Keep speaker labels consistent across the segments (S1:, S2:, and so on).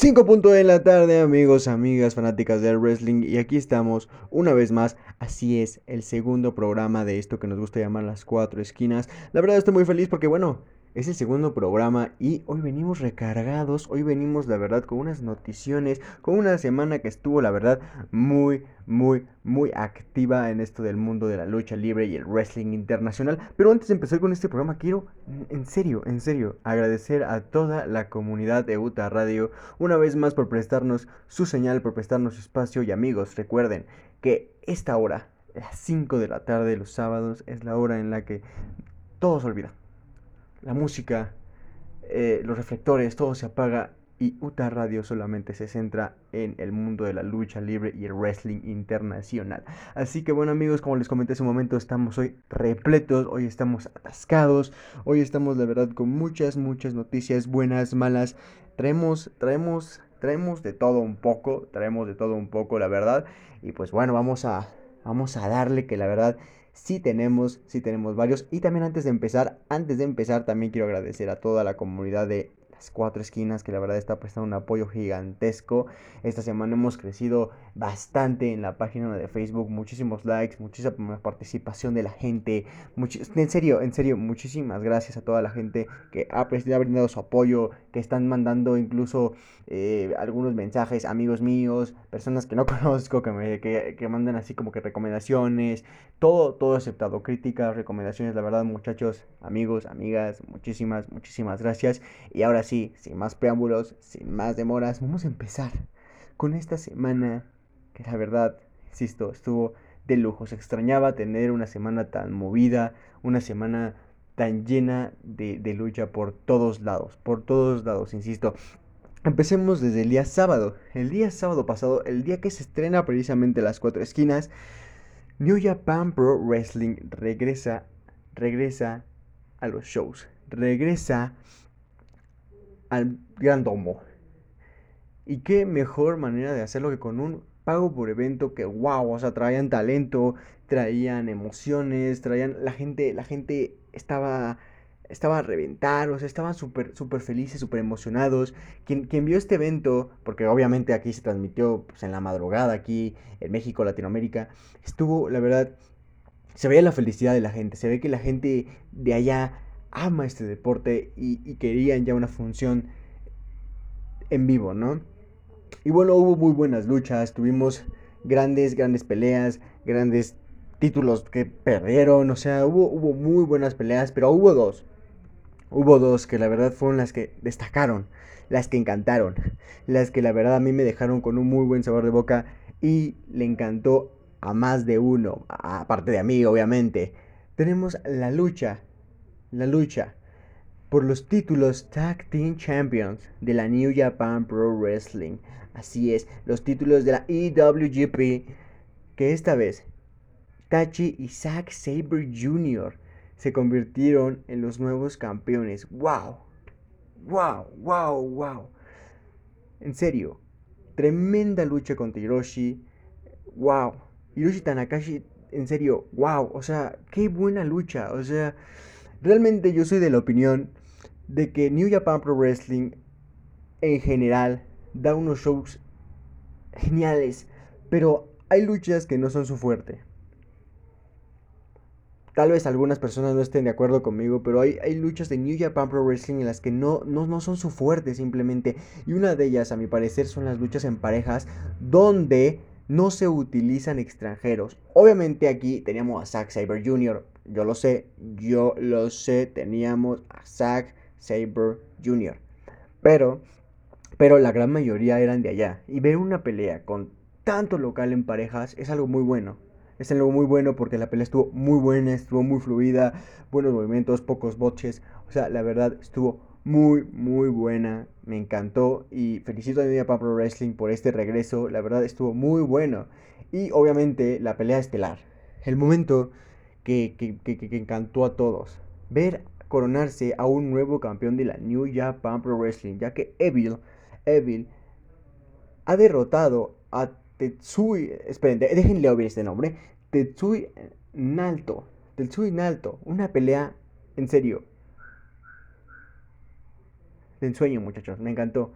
S1: 5 puntos de la tarde, amigos, amigas, fanáticas del wrestling. Y aquí estamos una vez más. Así es, el segundo programa de esto que nos gusta llamar las cuatro esquinas. La verdad estoy muy feliz porque, bueno, es el segundo programa y hoy venimos recargados, hoy venimos la verdad con unas noticiones, con una semana que estuvo la verdad muy, muy, muy activa en esto del mundo de la lucha libre y el wrestling internacional. Pero antes de empezar con este programa quiero, en serio, en serio, agradecer a toda la comunidad de UTA Radio una vez más por prestarnos su señal, por prestarnos su espacio y amigos, recuerden que esta hora, las 5 de la tarde los sábados, es la hora en la que todo se olvida la música, eh, los reflectores, todo se apaga y Uta Radio solamente se centra en el mundo de la lucha libre y el wrestling internacional. Así que bueno amigos, como les comenté hace un momento, estamos hoy repletos, hoy estamos atascados, hoy estamos de verdad con muchas, muchas noticias buenas, malas. Traemos, traemos, traemos de todo un poco, traemos de todo un poco, la verdad. Y pues bueno, vamos a, vamos a darle que la verdad sí tenemos, sí tenemos varios. Y también antes de empezar, antes de empezar, también quiero agradecer a toda la comunidad de cuatro esquinas que la verdad está prestando un apoyo gigantesco. Esta semana hemos crecido bastante en la página de Facebook, muchísimos likes, muchísima participación de la gente. en serio, en serio, muchísimas gracias a toda la gente que ha, brindado su apoyo, que están mandando incluso eh, algunos mensajes, amigos míos, personas que no conozco, que me que, que mandan así como que recomendaciones, todo, todo aceptado, críticas, recomendaciones, la verdad muchachos, amigos, amigas, muchísimas, muchísimas gracias. Y ahora sí, sin más preámbulos, sin más demoras, vamos a empezar con esta semana que la verdad, insisto, estuvo de lujo. Se extrañaba tener una semana tan movida, una semana tan llena de, de lucha por todos lados, por todos lados, insisto. Empecemos desde el día sábado. El día sábado pasado, el día que se estrena precisamente las cuatro esquinas, New Japan Pro Wrestling regresa, regresa a los shows. Regresa al gran domo. Y qué mejor manera de hacerlo que con un pago por evento que wow, o sea, traían talento, traían emociones, traían la gente, la gente estaba estaba a reventar, o sea, estaban súper súper felices, súper emocionados. Quien, quien, vio este evento, porque obviamente aquí se transmitió pues, en la madrugada, aquí en México, Latinoamérica, estuvo, la verdad, se veía la felicidad de la gente, se ve que la gente de allá ama este deporte y, querían ya una función en vivo, ¿no? Y bueno, hubo muy buenas luchas, tuvimos grandes, grandes peleas, grandes títulos que perdieron, o sea, hubo, hubo muy buenas peleas, pero hubo dos. Hubo dos que la verdad fueron las que destacaron, las que encantaron, las que la verdad a mí me dejaron con un muy buen sabor de boca y le encantó a más de uno, aparte de a mí obviamente. Tenemos la lucha la lucha por los títulos Tag Team Champions de la New Japan Pro Wrestling. Así es, los títulos de la EWGP que esta vez Tachi y Zack Saber Jr. se convirtieron en los nuevos campeones. ¡Wow! ¡Wow! ¡Wow! ¡Wow! En serio, tremenda lucha contra Hiroshi. ¡Wow! Hiroshi Tanakashi, en serio, wow. O sea, qué buena lucha. O sea, Realmente yo soy de la opinión de que New Japan Pro Wrestling en general da unos shows geniales, pero hay luchas que no son su fuerte. Tal vez algunas personas no estén de acuerdo conmigo, pero hay, hay luchas de New Japan Pro Wrestling en las que no, no, no son su fuerte simplemente. Y una de ellas, a mi parecer, son las luchas en parejas donde no se utilizan extranjeros. Obviamente aquí teníamos a Zack Saber Jr., yo lo sé, yo lo sé, teníamos a Zack Saber Jr. Pero, pero la gran mayoría eran de allá. Y ver una pelea con tanto local en parejas es algo muy bueno. Es algo muy bueno porque la pelea estuvo muy buena, estuvo muy fluida, buenos movimientos, pocos boches. O sea, la verdad estuvo muy, muy buena. Me encantó y felicito a Media Pro Wrestling por este regreso. La verdad estuvo muy bueno. Y obviamente la pelea estelar. El momento que, encantó a todos. Ver coronarse a un nuevo campeón de la New Japan Pro Wrestling, ya que Evil, Evil ha derrotado a Tetsui, esperen, déjenle oír este nombre, Tetsui Nalto, Tetsui Nalto, una pelea en serio. De ensueño, muchachos, me encantó.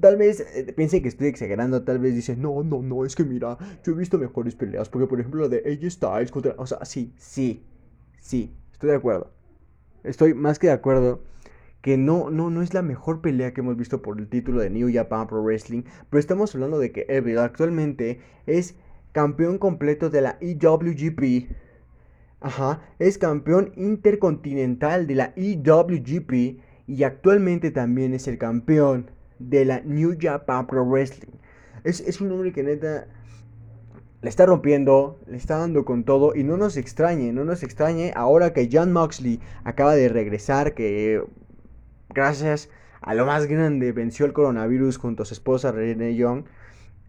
S1: Tal vez eh, que estoy exagerando, tal vez dice, no, no, no, es que mira, yo he visto mejores peleas, porque por ejemplo la de AJ Styles contra... O sea, sí, sí, sí, estoy de acuerdo. Estoy más que de acuerdo que no, no, no es la mejor pelea que hemos visto por el título de New Japan Pro Wrestling, pero estamos hablando de que Evil actualmente es campeón completo de la EWGP. Ajá, es campeón intercontinental de la EWGP y actualmente también es el campeón de la New Japan Pro Wrestling. Es, es un hombre que neta le está rompiendo, le está dando con todo y no nos extrañe, no nos extrañe ahora que John Moxley acaba de regresar, que gracias a lo más grande venció el coronavirus junto a su esposa Renee Young,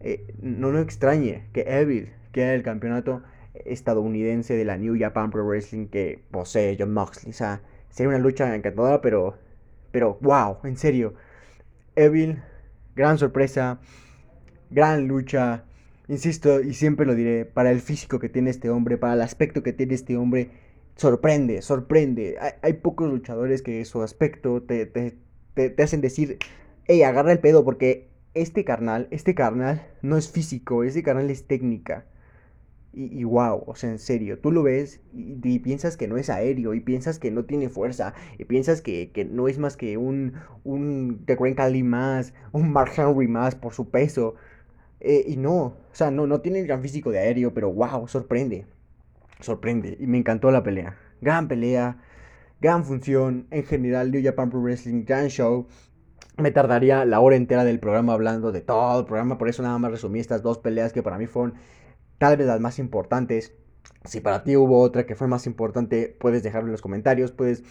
S1: eh, no nos extrañe que Evil quede el campeonato estadounidense de la New Japan Pro Wrestling que posee John Moxley. O sea, sería una lucha encantadora, pero, pero wow, en serio. Evil, gran sorpresa, gran lucha. Insisto, y siempre lo diré, para el físico que tiene este hombre, para el aspecto que tiene este hombre, sorprende, sorprende. Hay, pocos luchadores que su aspecto te, te, te, hacen decir, hey, agarra el pedo, porque este carnal, este carnal no es físico, este carnal es técnica. Y, wow, o sea, en serio, tú lo ves y, piensas que no es aéreo, y piensas que no tiene fuerza, y piensas que, no es más que un, un The Grand Cali más, un Mark Henry más por su peso. Eh, y no, o sea, no, no tiene el gran físico de aéreo, pero wow, sorprende. Sorprende. Y me encantó la pelea. Gran pelea, gran función. En general, New Japan Pro Wrestling, gran show. Me tardaría la hora entera del programa hablando de todo el programa, por eso nada más resumí estas dos peleas que para mí fueron tal vez las más importantes. Si para ti hubo otra que fue más importante, puedes dejarlo en los comentarios, puedes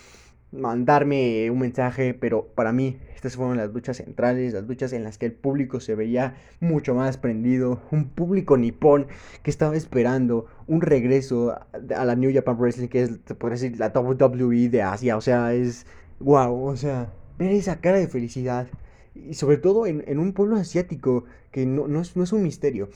S1: mandarme un mensaje, pero para mí estas fueron las luchas centrales, las luchas en las que el público se veía mucho más prendido, un público nipón que estaba esperando un regreso a la New Japan Wrestling, que es, te podría decir, la WWE de Asia, o sea, es wow, o sea, ver esa cara de felicidad, y sobre todo en, un pueblo asiático, que no, no, es, no es un misterio,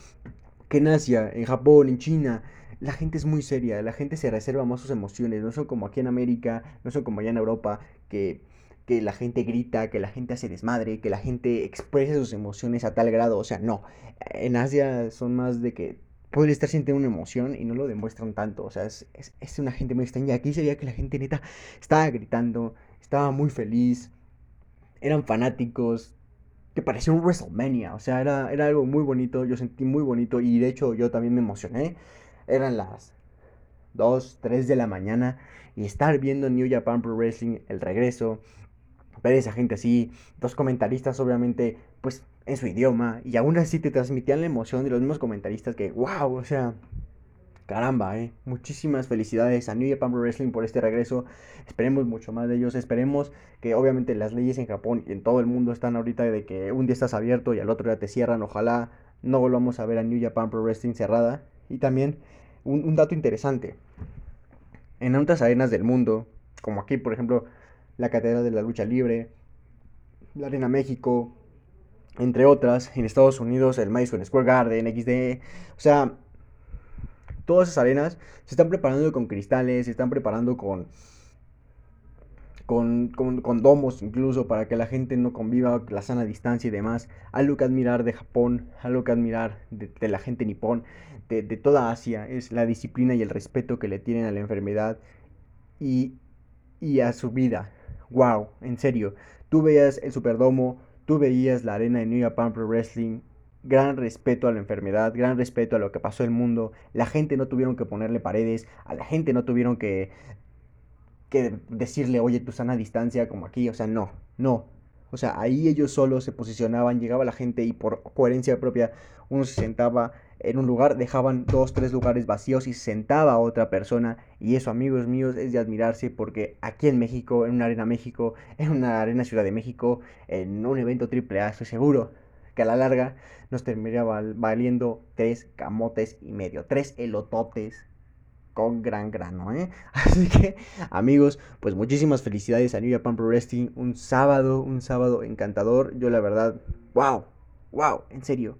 S1: que en Asia, en Japón, en China, la gente es muy seria, la gente se reserva más sus emociones, no son como aquí en América, no son como allá en Europa, que, que la gente grita, que la gente hace desmadre, que la gente expresa sus emociones a tal grado, o sea, no, en Asia son más de que pueden estar sintiendo una emoción y no lo demuestran tanto, o sea, es, es, una gente muy extraña, aquí sería que la gente neta estaba gritando, estaba muy feliz, eran fanáticos, que parecía un WrestleMania, o sea, era, era algo muy bonito, yo sentí muy bonito y de hecho yo también me emocioné. Eran las 2, 3 de la mañana y estar viendo New Japan Pro Wrestling, el regreso, ver esa gente así, dos comentaristas obviamente, pues en su idioma, y aún así te transmitían la emoción de los mismos comentaristas que, wow, o sea, caramba, eh, muchísimas felicidades a New Japan Pro Wrestling por este regreso, esperemos mucho más de ellos, esperemos que obviamente las leyes en Japón y en todo el mundo están ahorita de que un día estás abierto y al otro día te cierran, ojalá no volvamos a ver a New Japan Pro Wrestling cerrada, y también un, dato interesante. En otras arenas del mundo, como aquí, por ejemplo, la Catedral de la Lucha Libre, la Arena México, entre otras, en Estados Unidos, el Madison Square Garden, XD, o sea, todas esas arenas se están preparando con cristales, se están preparando con con, con, domos incluso para que la gente no conviva la sana distancia y demás. Algo que admirar de Japón, algo que admirar de, la gente nipón, de, toda Asia, es la disciplina y el respeto que le tienen a la enfermedad y, y a su vida. Wow, en serio. Tú veías el Superdomo, tú veías la arena de New Japan Pro Wrestling, gran respeto a la enfermedad, gran respeto a lo que pasó en el mundo. La gente no tuvieron que ponerle paredes, a la gente no tuvieron que decirle, oye, tu sana distancia, como aquí, o sea, no, no. O sea, ahí ellos solos se posicionaban, llegaba la gente y por coherencia propia uno se sentaba en un lugar, dejaban dos, tres lugares vacíos y se sentaba otra persona. Y eso, amigos míos, es de admirarse porque aquí en México, en una arena México, en una arena Ciudad de México, en un evento triple A, estoy seguro que a la larga nos terminaría valiendo tres camotes y medio, tres elototes con gran grano, ¿eh? Así que, amigos, pues muchísimas felicidades a New Japan Pro Wrestling. Un sábado, un sábado encantador. Yo, la verdad, wow, wow, en serio,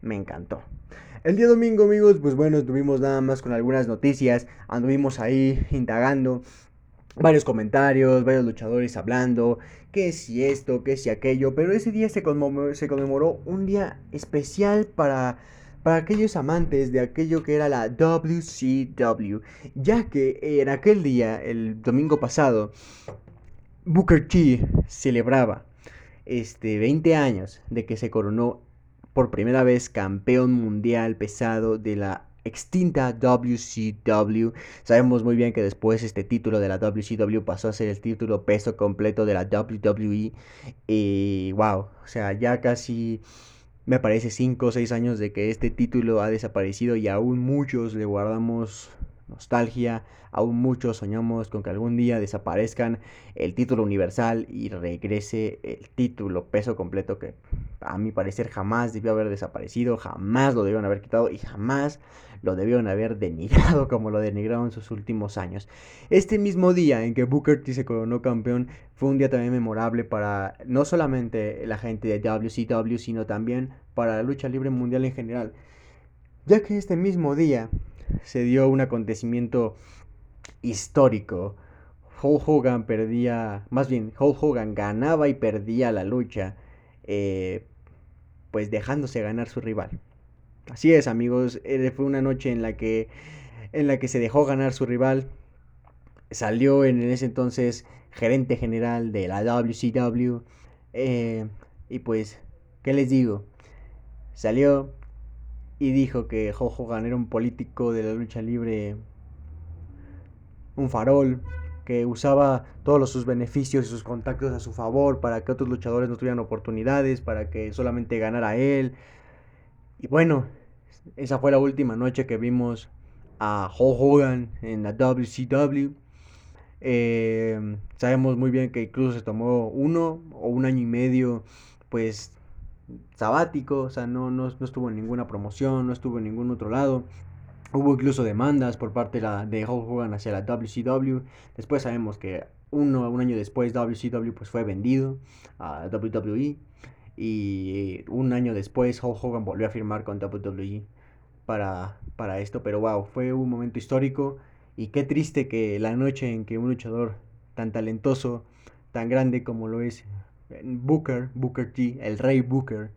S1: me encantó. El día domingo, amigos, pues bueno, estuvimos nada más con algunas noticias. Anduvimos ahí indagando varios comentarios, varios luchadores hablando, que si esto, que si aquello, pero ese día se conmemoró, un día especial para, para aquellos amantes de aquello que era la WCW, ya que en aquel día, el domingo pasado, Booker T celebraba este 20 años de que se coronó por primera vez campeón mundial pesado de la extinta WCW. Sabemos muy bien que después este título de la WCW pasó a ser el título peso completo de la WWE. Y wow, o sea, ya casi me parece 5 o 6 años de que este título ha desaparecido y aún muchos le guardamos nostalgia. Aún muchos soñamos con que algún día desaparezcan el título universal y regrese el título peso completo que a mi parecer jamás debió haber desaparecido, jamás lo debieron haber quitado y jamás lo debieron haber denigrado como lo denigraron en sus últimos años. Este mismo día en que Booker T se coronó campeón fue un día también memorable para no solamente la gente de WCW, sino también para la lucha libre mundial en general, ya que este mismo día se dio un acontecimiento histórico. Hulk Hogan perdía, más bien, Hulk Hogan ganaba y perdía la lucha, eh, pues dejándose ganar su rival. Así es, amigos, eh, fue una noche en la que, en la que se dejó ganar su rival. Salió en ese entonces gerente general de la WCW. Eh, y pues, ¿qué les digo? Salió, y dijo que Hulk Hogan era un político de la lucha libre, un farol, que usaba todos sus beneficios y sus contactos a su favor para que otros luchadores no tuvieran oportunidades, para que solamente ganara él. Y bueno, esa fue la última noche que vimos a Hulk Hogan en la WCW. Eh, sabemos muy bien que incluso se tomó uno o un año y medio, pues sabático, o sea, no, no, estuvo en ninguna promoción, no estuvo en ningún otro lado. Hubo incluso demandas por parte de, la, de Hulk Hogan hacia la WCW. Después sabemos que uno, un año después WCW pues fue vendido a WWE. Y un año después Hulk Hogan volvió a firmar con WWE para, para esto. Pero wow, fue un momento histórico. Y qué triste que la noche en que un luchador tan talentoso, tan grande como lo es Booker, Booker T, el rey Booker,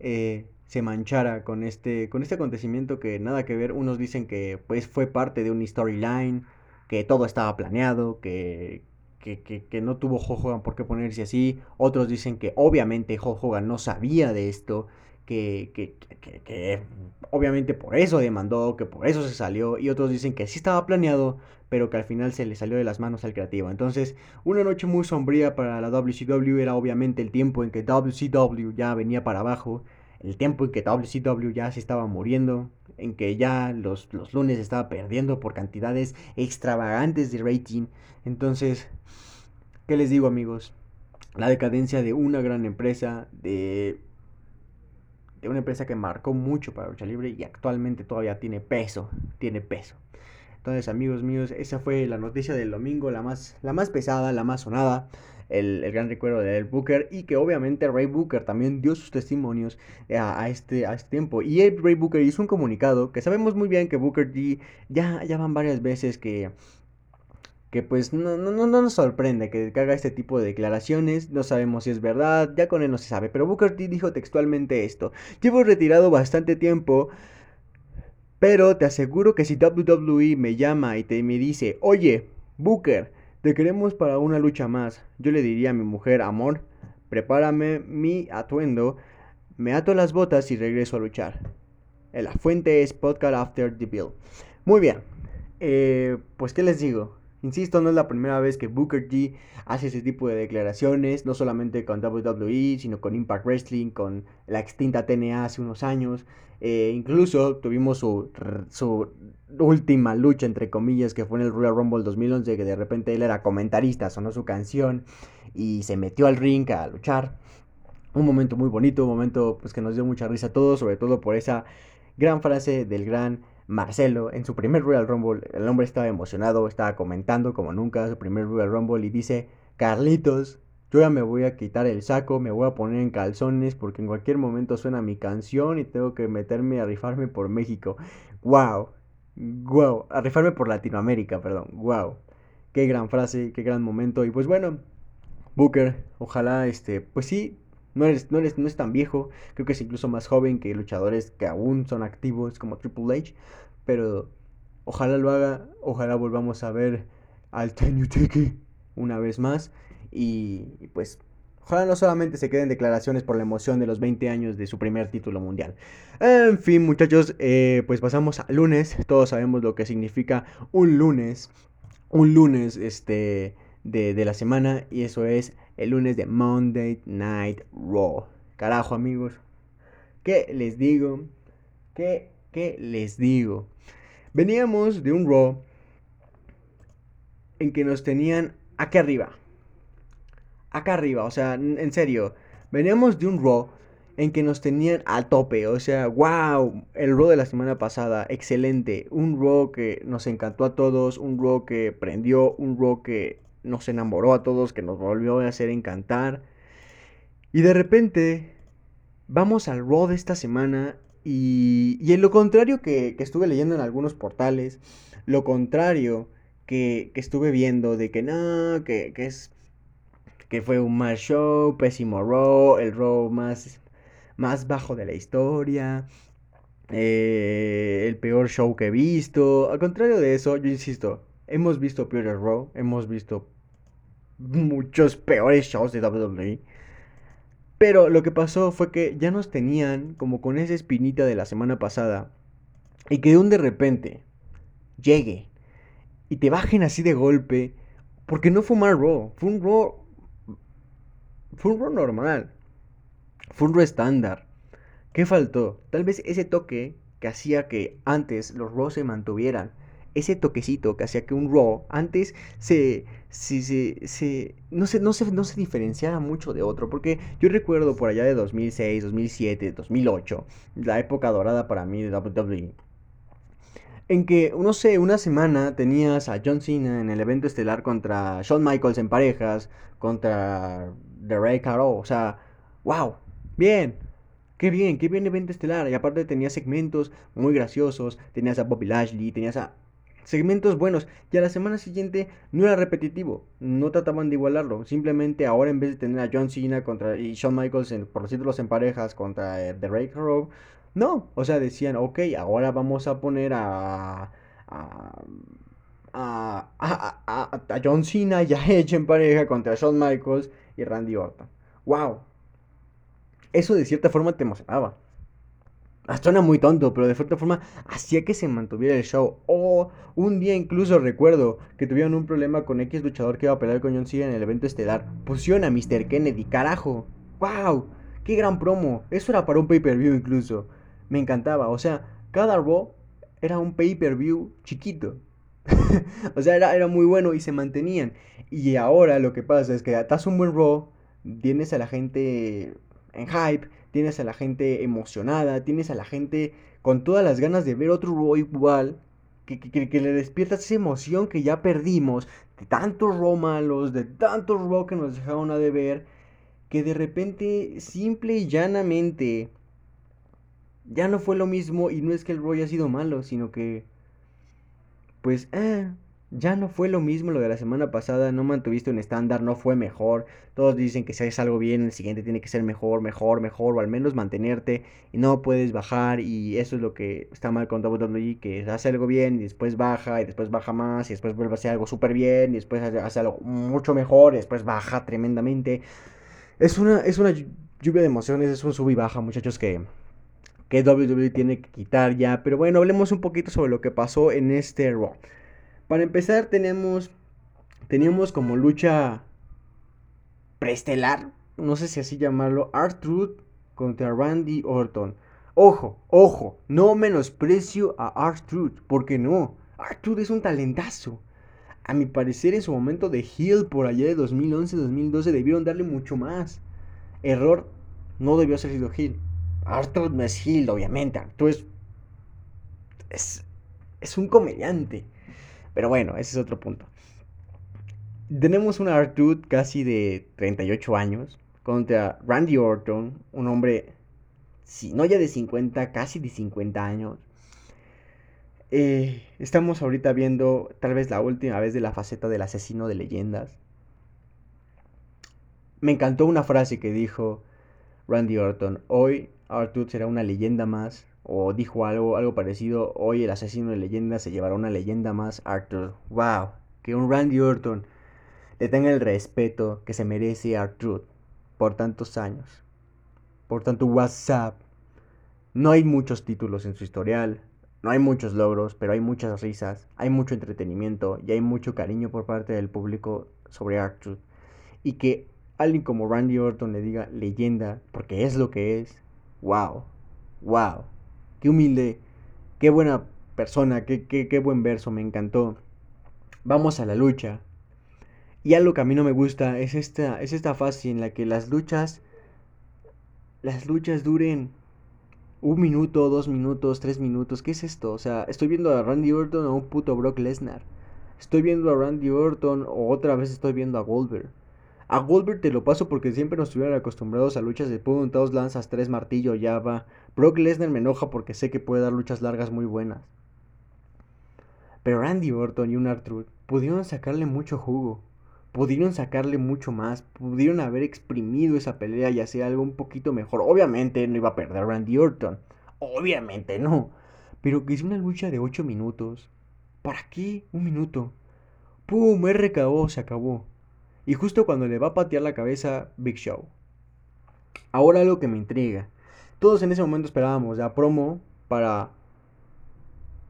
S1: eh, se manchara con este, con este acontecimiento que nada que ver. Unos dicen que pues fue parte de un storyline, que todo estaba planeado, que, que, no tuvo Hulk por qué ponerse así. Otros dicen que obviamente Hulk Hogan no sabía de esto, que, que, obviamente por eso demandó, que por eso se salió. Y otros dicen que sí estaba planeado, pero que al final se le salió de las manos al creativo. Entonces, una noche muy sombría para la WCW era obviamente el tiempo en que WCW ya venía para abajo, el tiempo en que WCW ya se estaba muriendo, en que ya los, los lunes estaba perdiendo por cantidades extravagantes de rating. Entonces, ¿qué les digo amigos? La decadencia de una gran empresa, de, de una empresa que marcó mucho para lucha libre y actualmente todavía tiene peso, tiene peso. Entonces, amigos míos, esa fue la noticia del domingo, la más, la más pesada, la más sonada. El, gran recuerdo de El Booker y que obviamente Ray Booker también dio sus testimonios a, este, a este tiempo. Y Ray Booker hizo un comunicado que sabemos muy bien que Booker T ya, ya van varias veces que, que pues no, no, no, nos sorprende que, haga este tipo de declaraciones, no sabemos si es verdad, ya con él no se sabe, pero Booker T dijo textualmente esto, llevo retirado bastante tiempo pero te aseguro que si WWE me llama y te, me dice, oye, Booker, te queremos para una lucha más, yo le diría a mi mujer, amor, prepárame mi atuendo, me ato las botas y regreso a luchar. La fuente es Podcast After the Bill. Muy bien, eh, pues qué les digo, Insisto, no es la primera vez que Booker T hace ese tipo de declaraciones, no solamente con WWE, sino con Impact Wrestling, con la extinta TNA hace unos años. Eh, incluso tuvimos su, su, última lucha, entre comillas, que fue en el Royal Rumble 2011, que de repente él era comentarista, sonó su canción y se metió al ring a luchar. Un momento muy bonito, un momento pues, que nos dio mucha risa a todos, sobre todo por esa gran frase del gran Marcelo en su primer Royal Rumble. El hombre estaba emocionado, estaba comentando como nunca su primer Royal Rumble y dice, Carlitos, yo ya me voy a quitar el saco, me voy a poner en calzones porque en cualquier momento suena mi canción y tengo que meterme a rifarme por México. ¡Wow! ¡Wow! A rifarme por Latinoamérica, perdón. ¡Wow! Qué gran frase, qué gran momento. Y pues bueno, Booker, ojalá, este, pues sí, no, eres, no, eres, no es tan viejo. Creo que es incluso más joven que luchadores que aún son activos como Triple H. Pero ojalá lo haga. Ojalá volvamos a ver al Tiki una vez más. Y, pues Ojalá no solamente se queden declaraciones por la emoción de los 20 años de su primer título mundial. En fin, muchachos, eh, pues pasamos al lunes. Todos sabemos lo que significa un lunes. Un lunes este, de, de la semana. Y eso es el lunes de Monday Night Raw. Carajo, amigos. ¿Qué les digo? ¿Qué, qué les digo? Veníamos de un Raw en que nos tenían acá arriba. Acá arriba, o sea, en serio. Veníamos de un Raw en que nos tenían al tope. O sea, wow, el Raw de la semana pasada, excelente. Un Raw que nos encantó a todos, un Raw que prendió, un Raw que nos enamoró a todos, que nos volvió a hacer encantar. Y de repente vamos al Raw de esta semana y, y en lo contrario que, que, estuve leyendo en algunos portales, lo contrario que, que estuve viendo de que no, que, que, es que fue un mal show, pésimo Raw, el Raw más, más bajo de la historia, eh, el peor show que he visto. Al contrario de eso, yo insisto, hemos visto peores Raw, hemos visto muchos peores shows de WWE. Pero lo que pasó fue que ya nos tenían como con esa espinita de la semana pasada. Y que de un de repente llegue y te bajen así de golpe. Porque no fue un mal Raw. Fue un Raw. Fue un Raw normal. Fue un Raw estándar. ¿Qué faltó? Tal vez ese toque que hacía que antes los Raw se mantuvieran ese toquecito que hacía que un Raw antes se, se, se, no, se, no, se, no se diferenciara mucho de otro. Porque yo recuerdo por allá de 2006, 2007, 2008, la época dorada para mí de WWE. En que, no sé, una semana tenías a John Cena en el evento estelar contra Shawn Michaels en parejas, contra The Ray Caro. O sea, wow, bien, Qué bien, qué bien evento estelar. Y aparte tenías segmentos muy graciosos. Tenías a Bobby Lashley, tenías a segmentos buenos. Y a la semana siguiente no era repetitivo, no trataban de igualarlo. Simplemente ahora en vez de tener a John Cena contra y Shawn Michaels por los títulos en parejas contra eh, The Ray no, o sea, decían, ok, ahora vamos a poner a, a, a, a, a John Cena y a en pareja contra Shawn Michaels y Randy Orton. ¡Wow! Eso de cierta forma te emocionaba. Suena muy tonto, pero de cierta forma hacía que se mantuviera el show. O un día incluso recuerdo que tuvieron un problema con X luchador que iba a pelear con John Cena en el evento estelar. Pusieron a Mr. Kennedy, carajo. ¡Wow! ¡Qué gran promo! Eso era para un pay-per-view incluso. Me encantaba. O sea, cada Raw era un pay-per-view chiquito. o sea, era, era muy bueno y se mantenían. Y ahora lo que pasa es que estás un buen Raw, tienes a la gente en hype tienes a la gente emocionada, tienes a la gente con todas las ganas de ver otro Raw igual, que, que, le despiertas esa emoción que ya perdimos, de tantos Raw malos, de tantos Raw que nos dejaron a deber, que de repente, simple y llanamente, ya no fue lo mismo y no es que el Raw haya sido malo, sino que, pues, eh, ya no fue lo mismo lo de la semana pasada, no mantuviste un estándar, no fue mejor. Todos dicen que si haces algo bien, el siguiente tiene que ser mejor, mejor, mejor, o al menos mantenerte y no puedes bajar. Y eso es lo que está mal con WWE, que hace algo bien y después baja, y después baja más, y después vuelve a hacer algo súper bien, y después hace algo mucho mejor, y después baja tremendamente. Es una, es una lluvia de emociones, es un sub y baja, muchachos, que, que WWE tiene que quitar ya. Pero bueno, hablemos un poquito sobre lo que pasó en este Raw. Para empezar tenemos, teníamos como lucha preestelar, no sé si así llamarlo, R-Truth contra Randy Orton. Ojo, ojo, no menosprecio a R-Truth, porque no, R-Truth es un talentazo. A mi parecer en su momento de heel por allá de 2011-2012 debieron darle mucho más. Error, no debió ser sido heel. R-Truth no es heel, obviamente. R-Truth es, es, es un comediante. Pero bueno, ese es otro punto. Tenemos un Artud casi de 38 años contra Randy Orton, un hombre, si no ya de 50, casi de 50 años. eh, estamos ahorita viendo tal vez la última vez de la faceta del asesino de leyendas. Me encantó una frase que dijo Randy Orton. Hoy Arthur será una leyenda más. O dijo algo, algo parecido. Hoy el asesino de leyendas se llevará una leyenda más. Arthur. Wow. Que un Randy Orton le tenga el respeto que se merece Arthur por tantos años. Por tanto WhatsApp. No hay muchos títulos en su historial. No hay muchos logros, pero hay muchas risas, hay mucho entretenimiento y hay mucho cariño por parte del público sobre Arthur. Y que alguien como Randy Orton le diga leyenda, porque es lo que es, wow, wow, qué humilde, qué buena persona, qué, qué, qué buen verso, me encantó. Vamos a la lucha. Y algo que a mí no me gusta es esta, es esta fase en la que las luchas, las luchas duren un minuto, dos minutos, tres minutos. ¿Qué es esto? O sea, estoy viendo a Randy Orton o un puto Brock Lesnar. Estoy viendo a Randy Orton o otra vez estoy viendo a Goldberg. A Goldberg te lo paso porque siempre nos estuvieron acostumbrados a luchas de pum, dos lanzas, tres martillo, ya va. Brock Lesnar me enoja porque sé que puede dar luchas largas muy buenas. Pero Randy Orton y un Arthur pudieron sacarle mucho jugo pudieron sacarle mucho más, pudieron haber exprimido esa pelea y hacer algo un poquito mejor. Obviamente no iba a perder Randy Orton, obviamente no, pero que es una lucha de 8 minutos. ¿Para qué? Un minuto. ¡Pum! RKO se acabó. Y justo cuando le va a patear la cabeza, Big Show. Ahora lo que me intriga. Todos en ese momento esperábamos la promo para,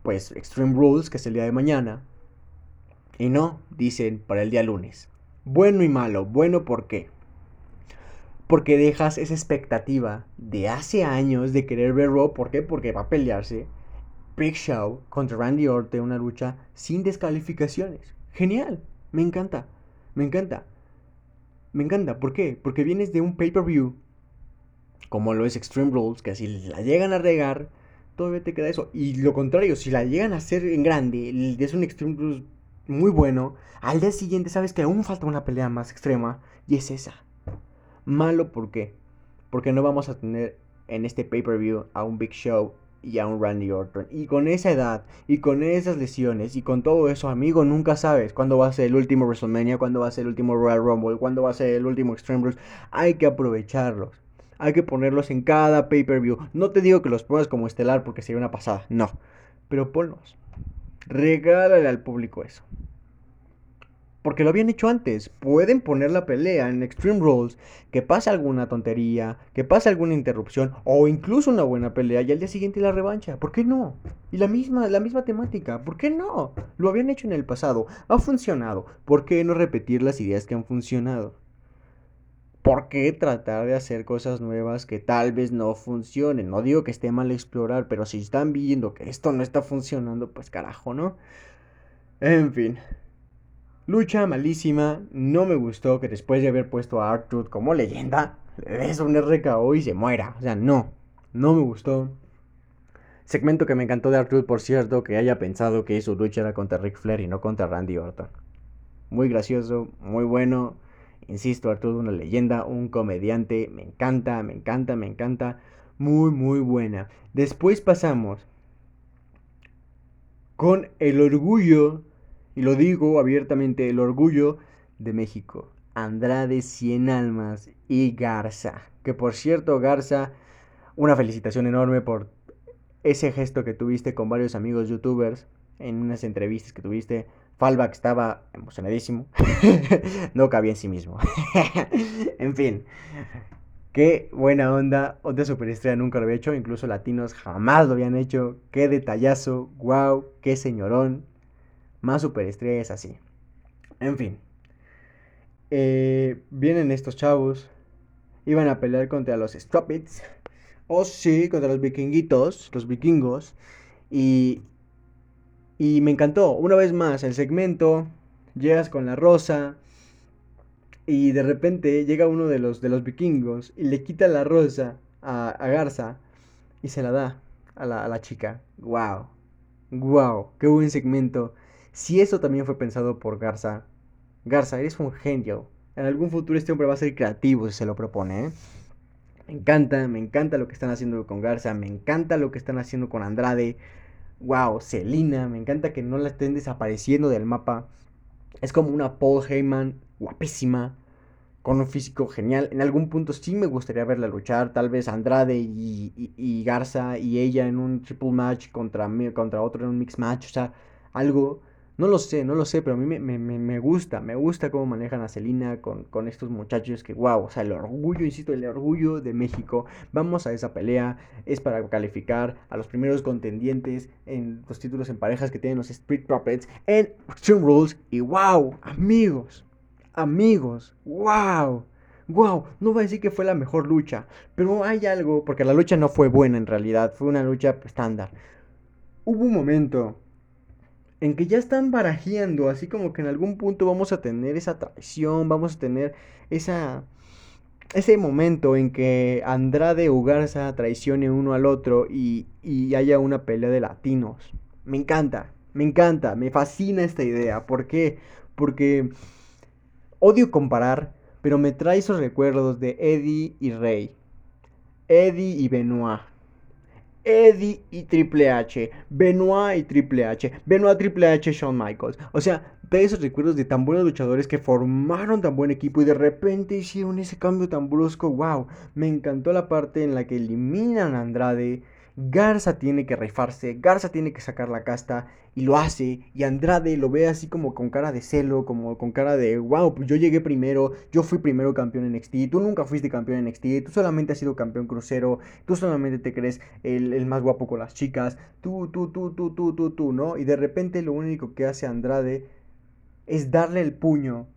S1: pues, Extreme Rules, que es el día de mañana. Y no, dicen, para el día lunes. Bueno y malo. Bueno, ¿por qué? Porque dejas esa expectativa de hace años de querer ver Raw. ¿Por qué? Porque va a pelearse Big Show contra Randy Orton, una lucha sin descalificaciones. Genial. Me encanta. Me encanta. Me encanta. ¿Por qué? Porque vienes de un pay-per-view como lo es Extreme Rules, que si la llegan a regar, todavía te queda eso. Y lo contrario, si la llegan a hacer en grande, es un Extreme Rules muy bueno, al día siguiente sabes que aún falta una pelea más extrema y es esa. Malo, ¿por qué? Porque no vamos a tener en este pay-per-view a un Big Show y a un Randy Orton. Y con esa edad, y con esas lesiones, y con todo eso, amigo, nunca sabes cuándo va a ser el último WrestleMania, cuándo va a ser el último Royal Rumble, cuándo va a ser el último Extreme Rules. Hay que aprovecharlos. Hay que ponerlos en cada pay-per-view. No te digo que los pongas como estelar porque sería una pasada, no. Pero ponlos. Regálale al público eso. Porque lo habían hecho antes. Pueden poner la pelea en Extreme Rules, que pase alguna tontería, que pase alguna interrupción, o incluso una buena pelea y al día siguiente la revancha. ¿Por qué no? Y la misma, la misma temática. ¿Por qué no? Lo habían hecho en el pasado. Ha funcionado. ¿Por qué no repetir las ideas que han funcionado? ¿Por qué tratar de hacer cosas nuevas que tal vez no funcionen? No digo que esté mal explorar, pero si están viendo que esto no está funcionando, pues carajo, ¿no? En fin. Lucha malísima. No me gustó que después de haber puesto a Arthur como leyenda, le des un RKO y se muera. O sea, no. No me gustó. Segmento que me encantó de Arthur, por cierto, que haya pensado que su lucha era contra Ric Flair y no contra Randy Orton. Muy gracioso, muy bueno. Insisto, Arturo una leyenda, un comediante, me encanta, me encanta, me encanta, muy, muy buena. Después pasamos con el orgullo, y lo digo abiertamente, el orgullo de México. Andrade Cien Almas y Garza. Que por cierto, Garza, una felicitación enorme por ese gesto que tuviste con varios amigos youtubers en unas entrevistas que tuviste. Fallback estaba emocionadísimo. no cabía en sí mismo. en fin. Qué buena onda. Otra superestrella nunca lo había hecho. Incluso latinos jamás lo habían hecho. Qué detallazo. Wow. Qué señorón. Más superestrellas así. En fin. Eh, vienen estos chavos. Iban a pelear contra los Stropits. O sí, contra los vikinguitos. Los vikingos. Y y me encantó, una vez más, el segmento, llegas con la rosa y de repente llega uno de los, de los vikingos y le quita la rosa a, Garza y se la da a la, a la chica. ¡Wow! ¡Wow! ¡Qué buen segmento! Si eso también fue pensado por Garza, Garza, eres un genio. En algún futuro este hombre va a ser creativo si se lo propone, ¿eh? Me encanta, me encanta lo que están haciendo con Garza, me encanta lo que están haciendo con Andrade. Wow, Selina, me encanta que no la estén desapareciendo del mapa. Es como una Paul Heyman guapísima, con un físico genial. En algún punto sí me gustaría verla luchar, tal vez Andrade y, Garza y ella en un triple match contra, contra otro en un mix match, o sea, algo no lo sé, no lo sé, pero a mí me, gusta, me gusta cómo manejan a Celina con, con, estos muchachos que, wow, o sea, el orgullo, insisto, el orgullo de México. Vamos a esa pelea, es para calificar a los primeros contendientes en los títulos en parejas que tienen los Street Profits en Extreme Rules. Y wow, amigos, amigos, wow. Wow, no voy a decir que fue la mejor lucha, pero hay algo, porque la lucha no fue buena en realidad, fue una lucha estándar. Hubo un momento en que ya están barajeando, así como que en algún punto vamos a tener esa traición, vamos a tener esa ese momento en que Andrade o Garza traicione uno al otro y, y haya una pelea de latinos. Me encanta, me encanta, me fascina esta idea. ¿Por qué? Porque odio comparar, pero me trae esos recuerdos de Eddie y Rey. Eddie y Benoit. Eddie y Triple H, Benoit y Triple H, Benoit Triple H, Shawn Michaels. O sea, de esos recuerdos de tan buenos luchadores que formaron tan buen equipo y de repente hicieron ese cambio tan brusco. Wow, me encantó la parte en la que eliminan a Andrade Garza tiene que rifarse, Garza tiene que sacar la casta y lo hace. Y Andrade lo ve así como con cara de celo, como con cara de, wow, pues yo llegué primero, yo fui primero campeón en NXT, tú nunca fuiste campeón en NXT, tú solamente has sido campeón crucero, tú solamente te crees el, el más guapo con las chicas, tú, tú, tú, tú, tú, tú, tú, ¿no? Y de repente lo único que hace Andrade es darle el puño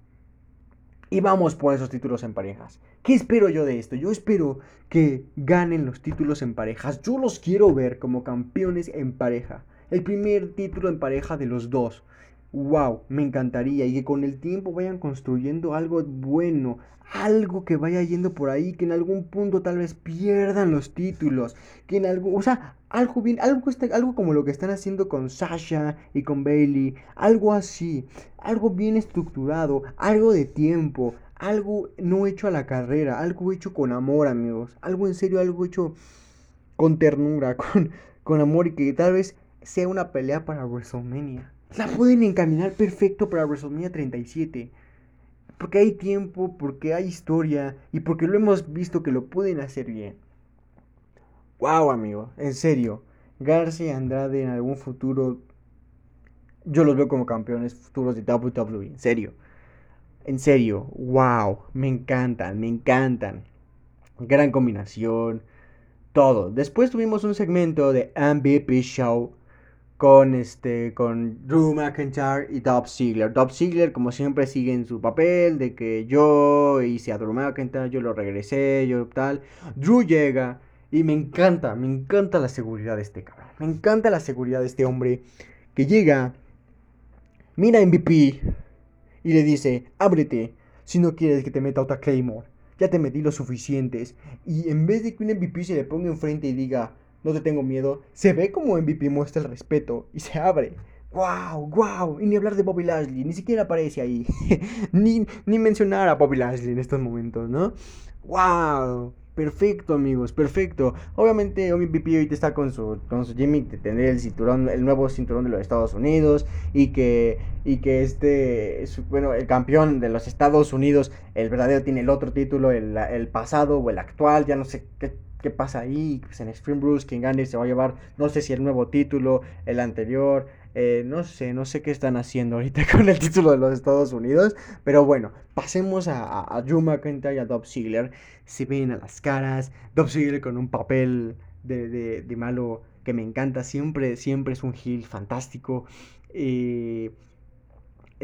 S1: y vamos por esos títulos en parejas. ¿Qué espero yo de esto? Yo espero que ganen los títulos en parejas. Yo los quiero ver como campeones en pareja. El primer título en pareja de los dos wow, me encantaría y que con el tiempo vayan construyendo algo bueno, algo que vaya yendo por ahí, que en algún punto tal vez pierdan los títulos, que en algo, o sea, algo bien, algo, algo como lo que están haciendo con Sasha y con Bailey, algo así, algo bien estructurado, algo de tiempo, algo no hecho a la carrera, algo hecho con amor, amigos, algo en serio, algo hecho con ternura, con, con amor y que tal vez sea una pelea para WrestleMania la pueden encaminar perfecto para WrestleMania 37. Porque hay tiempo, porque hay historia y porque lo hemos visto que lo pueden hacer bien. Wow, amigo, en serio. Garcia y Andrade en algún futuro. Yo los veo como campeones futuros de WWE, en serio. En serio, wow, me encantan, me encantan. Gran combinación, todo. Después tuvimos un segmento de MVP Show con este con Drew McIntyre y Dolph Ziggler. Dolph Ziggler como siempre sigue en su papel de que yo hice a Drew McIntyre, yo lo regresé, yo tal. Drew llega y me encanta, me encanta la seguridad de este cabrón. Me encanta la seguridad de este hombre que llega, mira a MVP y le dice, "Ábrete si no quieres que te meta otra Claymore. Ya te metí lo suficientes." Y en vez de que un MVP se le ponga enfrente y diga, no te tengo miedo, se ve como MVP muestra el respeto y se abre. ¡Wow! ¡Wow! Y ni hablar de Bobby Lashley, ni siquiera aparece ahí. ni, ni mencionar a Bobby Lashley en estos momentos, ¿no? ¡Wow! Perfecto, amigos, perfecto. Obviamente, MVP ahorita está con su, con su Jimmy de tener el cinturón, el nuevo cinturón de los Estados Unidos. Y que, y que este, bueno, el campeón de los Estados Unidos, el verdadero, tiene el otro título, el, el pasado o el actual, ya no sé qué qué pasa ahí. Pues en Extreme Bruce, quien gane se va a llevar, no sé si el nuevo título, el anterior. Eh, no sé, no sé qué están haciendo ahorita con el título de los Estados Unidos. Pero bueno, pasemos a, a, McIntyre y a Dob Ziggler. Se ven a las caras. Dob Ziggler con un papel de, de, de malo que me encanta. Siempre, siempre es un heel fantástico. Eh,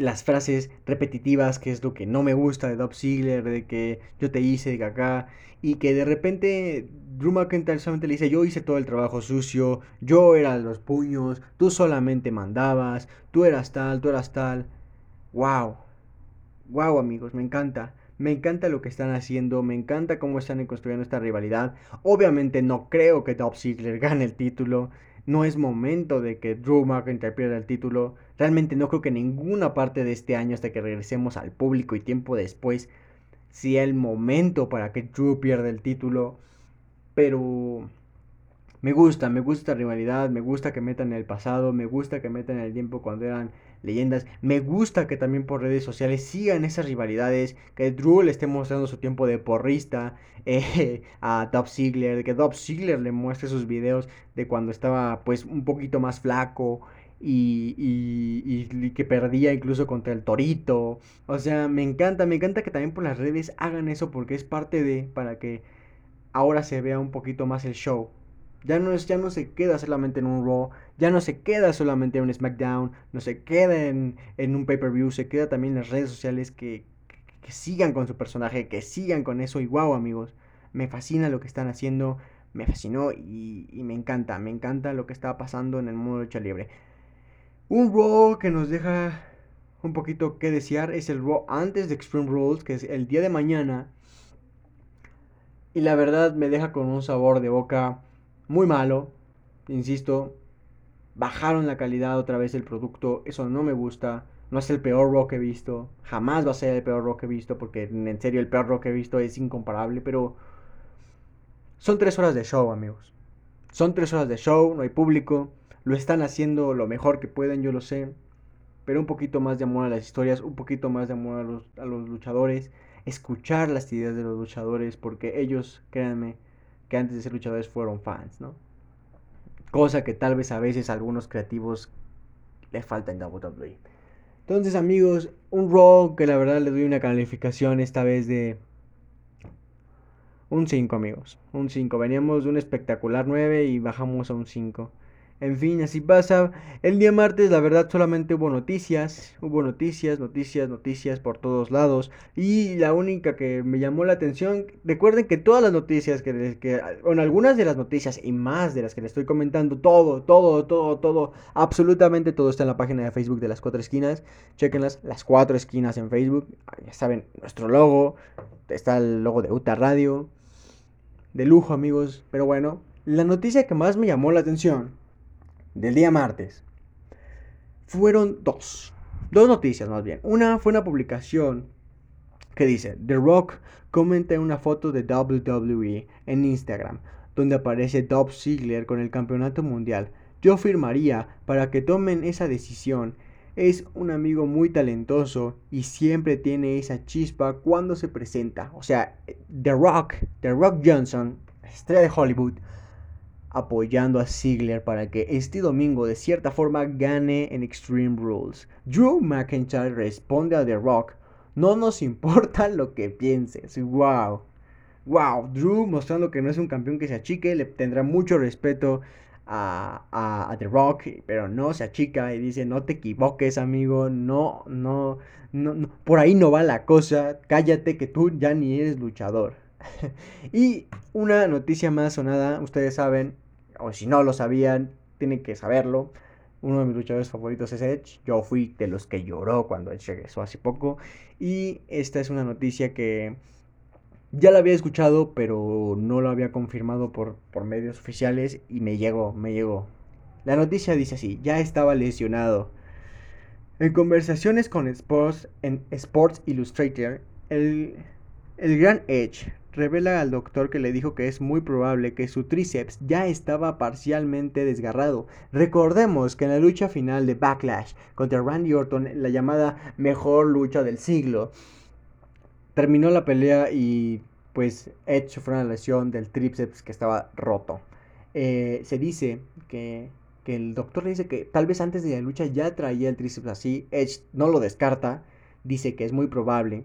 S1: las frases repetitivas, que es lo que no me gusta de Dob Ziggler, de que yo te hice, de y que de repente Drew McIntyre solamente le dice, yo hice todo el trabajo sucio, yo era los puños, tú solamente mandabas, tú eras tal, tú eras tal. Wow, wow amigos, me encanta. Me encanta lo que están haciendo, me encanta cómo están construyendo esta rivalidad. Obviamente no creo que Top Ziggler gane el título. No es momento de que Drew McIntyre pierda el título. Realmente no creo que ninguna parte de este año hasta que regresemos al público y tiempo después sea el momento para que Drew pierda el título. Pero Me gusta, me gusta esta rivalidad, me gusta que metan el pasado, me gusta que metan el tiempo cuando eran leyendas, me gusta que también por redes sociales sigan esas rivalidades, que Drew le esté mostrando su tiempo de porrista eh, a Top Ziggler, que Top Ziggler le muestre sus videos de cuando estaba pues un poquito más flaco, y, y, y, que perdía incluso contra el Torito. O sea, me encanta, me encanta que también por las redes hagan eso porque es parte de, para que ahora se vea un poquito más el show. Ya no, es, ya no se queda solamente en un Raw, ya no se queda solamente en un SmackDown, no se queda en, un pay-per-view, se queda también en las redes sociales que, sigan con su personaje, que sigan con eso. Y wow, amigos, me fascina lo que están haciendo, me fascinó y, y me encanta, me encanta lo que está pasando en el mundo de lucha libre. Un Raw que nos deja un poquito que desear es el Raw antes de Extreme Rules, que es el día de mañana. Y la verdad me deja con un sabor de boca muy malo. Insisto, bajaron la calidad otra vez del producto. Eso no me gusta. No es el peor rock que he visto. Jamás va a ser el peor rock que he visto. Porque en serio el peor rock que he visto es incomparable. Pero son tres horas de show, amigos. Son tres horas de show. No hay público. Lo están haciendo lo mejor que pueden, yo lo sé. Pero un poquito más de amor a las historias. Un poquito más de amor a los, a los luchadores. Escuchar las ideas de los luchadores. Porque ellos, créanme que antes de ser luchadores fueron fans, ¿no? Cosa que tal vez a veces a algunos creativos le falta en WWE. Entonces, amigos, un Raw que la verdad le doy una calificación esta vez de un 5, amigos. Un 5. Veníamos de un espectacular 9 y bajamos a un 5. En fin, así pasa. El día martes, la verdad, solamente hubo noticias. Hubo noticias, noticias, noticias por todos lados. Y la única que me llamó la atención, recuerden que todas las noticias que, que bueno, algunas de las noticias y más de las que les estoy comentando, todo, todo, todo, todo, absolutamente todo está en la página de Facebook de las cuatro esquinas. Chequenlas, las cuatro esquinas en Facebook. Ya saben, nuestro logo. Está el logo de Uta Radio. De lujo, amigos. Pero bueno, la noticia que más me llamó la atención del día martes fueron dos. Dos noticias más bien. Una fue una publicación que dice, The Rock comenta una foto de WWE en Instagram, donde aparece Dolph Ziggler con el campeonato mundial. Yo firmaría para que tomen esa decisión. Es un amigo muy talentoso y siempre tiene esa chispa cuando se presenta. O sea, The Rock, The Rock Johnson, estrella de Hollywood, apoyando a Ziggler para que este domingo de cierta forma gane en Extreme Rules. Drew McIntyre responde a The Rock, no nos importa lo que pienses. Wow. Wow, Drew mostrando que no es un campeón que se achique, le tendrá mucho respeto a, a, The Rock, pero no se achica y dice, no te equivoques amigo, no, no, no, no, por ahí no va la cosa, cállate que tú ya ni eres luchador. y una noticia más sonada, ustedes saben, o si no lo sabían, tienen que saberlo. Uno de mis luchadores favoritos es Edge. Yo fui de los que lloró cuando Edge regresó hace poco. Y esta es una noticia que ya la había escuchado, pero no lo había confirmado por, por medios oficiales. Y me llegó, me llegó. La noticia dice así, ya estaba lesionado. En conversaciones con Sports, en Sports Illustrator, el, el gran Edge revela al doctor que le dijo que es muy probable que su tríceps ya estaba parcialmente desgarrado. Recordemos que en la lucha final de Backlash contra Randy Orton, la llamada mejor lucha del siglo, terminó la pelea y pues Edge sufrió una lesión del tríceps que estaba roto. Eh, se dice que, que el doctor le dice que tal vez antes de la lucha ya traía el tríceps así. Edge no lo descarta, dice que es muy probable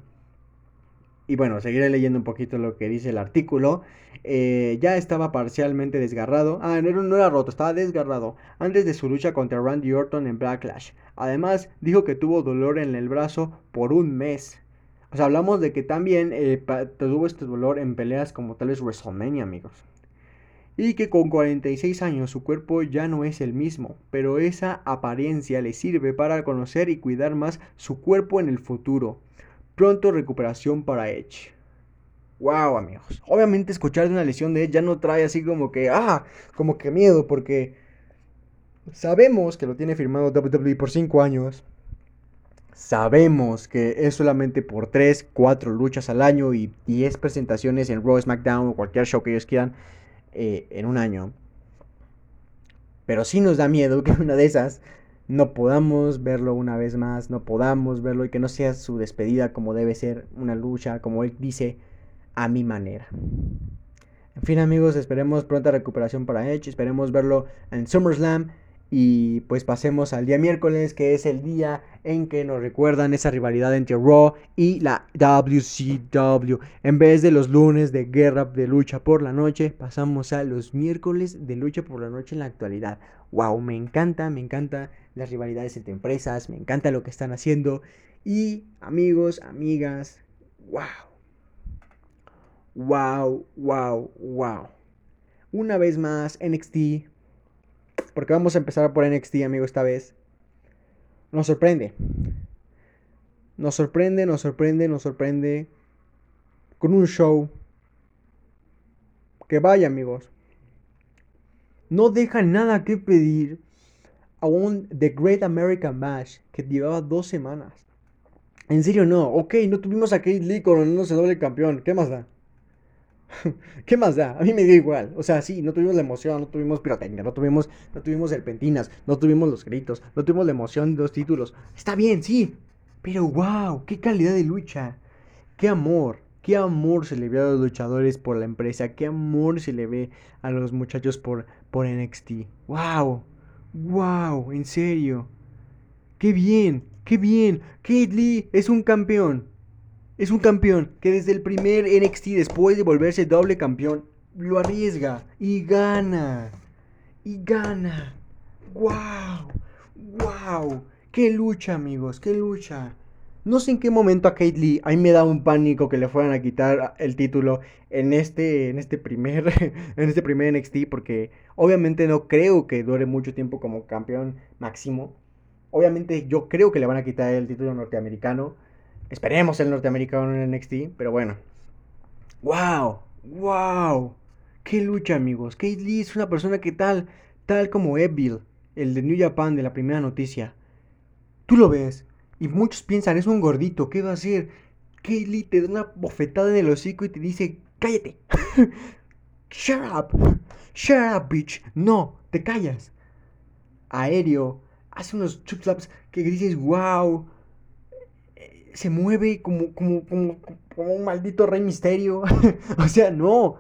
S1: y bueno, seguiré leyendo un poquito lo que dice el artículo. Eh, ya estaba parcialmente desgarrado. Ah, no era, no era roto, estaba desgarrado. Antes de su lucha contra Randy Orton en Backlash. Además, dijo que tuvo dolor en el brazo por un mes. O sea, hablamos de que también eh, tuvo este dolor en peleas como tal vez WrestleMania, amigos. Y que con 46 años su cuerpo ya no es el mismo, pero esa apariencia le sirve para conocer y cuidar más su cuerpo en el futuro. Pronto recuperación para Edge. Wow, amigos. Obviamente escuchar de una lesión de Edge ya no trae así como que, ah, como que miedo, porque sabemos que lo tiene firmado WWE por 5 años. Sabemos que es solamente por 3, 4 luchas al año y 10 presentaciones en Raw, SmackDown o cualquier show que ellos quieran eh, en un año. Pero sí nos da miedo que una de esas no podamos verlo una vez más, no podamos verlo y que no sea su despedida como debe ser una lucha, como él dice, a mi manera. En fin amigos, esperemos pronta recuperación para Edge, esperemos verlo en SummerSlam y pues pasemos al día miércoles, que es el día en que nos recuerdan esa rivalidad entre Raw y la WCW. En vez de los lunes de guerra de lucha por la noche, pasamos a los miércoles de lucha por la noche en la actualidad. Wow, me encanta, me encanta las rivalidades entre empresas, me encanta lo que están haciendo. Y amigos, amigas, wow. Wow, wow, wow. Una vez más, NXT porque vamos a empezar por NXT, amigo, esta vez. Nos sorprende. Nos sorprende, nos sorprende, nos sorprende. Con un show. Que vaya, amigos. No deja nada que pedir a un The Great American Bash que llevaba dos semanas. En serio, no. Ok, no tuvimos a Kate Lee coronándose doble campeón. ¿Qué más da? ¿Qué más da? A mí me dio igual. O sea, sí, no tuvimos la emoción, no tuvimos pirotecnia, no tuvimos, no tuvimos serpentinas, no tuvimos los gritos, no tuvimos la emoción de los títulos. Está bien, sí. Pero wow, qué calidad de lucha. Qué amor. Qué amor se le ve a los luchadores por la empresa. Qué amor se le ve a los muchachos por, por NXT. Wow. Wow, en serio. Qué bien, qué bien. Kate Lee es un campeón. Es un campeón que desde el primer NXT, después de volverse doble campeón, lo arriesga y gana. Y gana. ¡Wow! ¡Wow! ¡Qué lucha, amigos! ¡Qué lucha! No sé en qué momento a Kate Lee, a mí me da un pánico que le fueran a quitar el título en este, en este primer, en este primer NXT, porque obviamente no creo que dure mucho tiempo como campeón máximo. Obviamente yo creo que le van a quitar el título norteamericano. Esperemos el norteamericano en NXT, pero bueno. ¡Wow! ¡Wow! ¡Qué lucha, amigos! Kate Lee es una persona que tal, tal como Evil, el de New Japan de la primera noticia. Tú lo ves y muchos piensan, es un gordito, ¿qué va a hacer? Kate Lee te da una bofetada en el hocico y te dice, ¡cállate! ¡Shut up! ¡Shut up, bitch! No, te callas. Aéreo, hace unos chub slaps que dices, ¡wow! se mueve como, como, como, como un maldito rey misterio. o sea, no.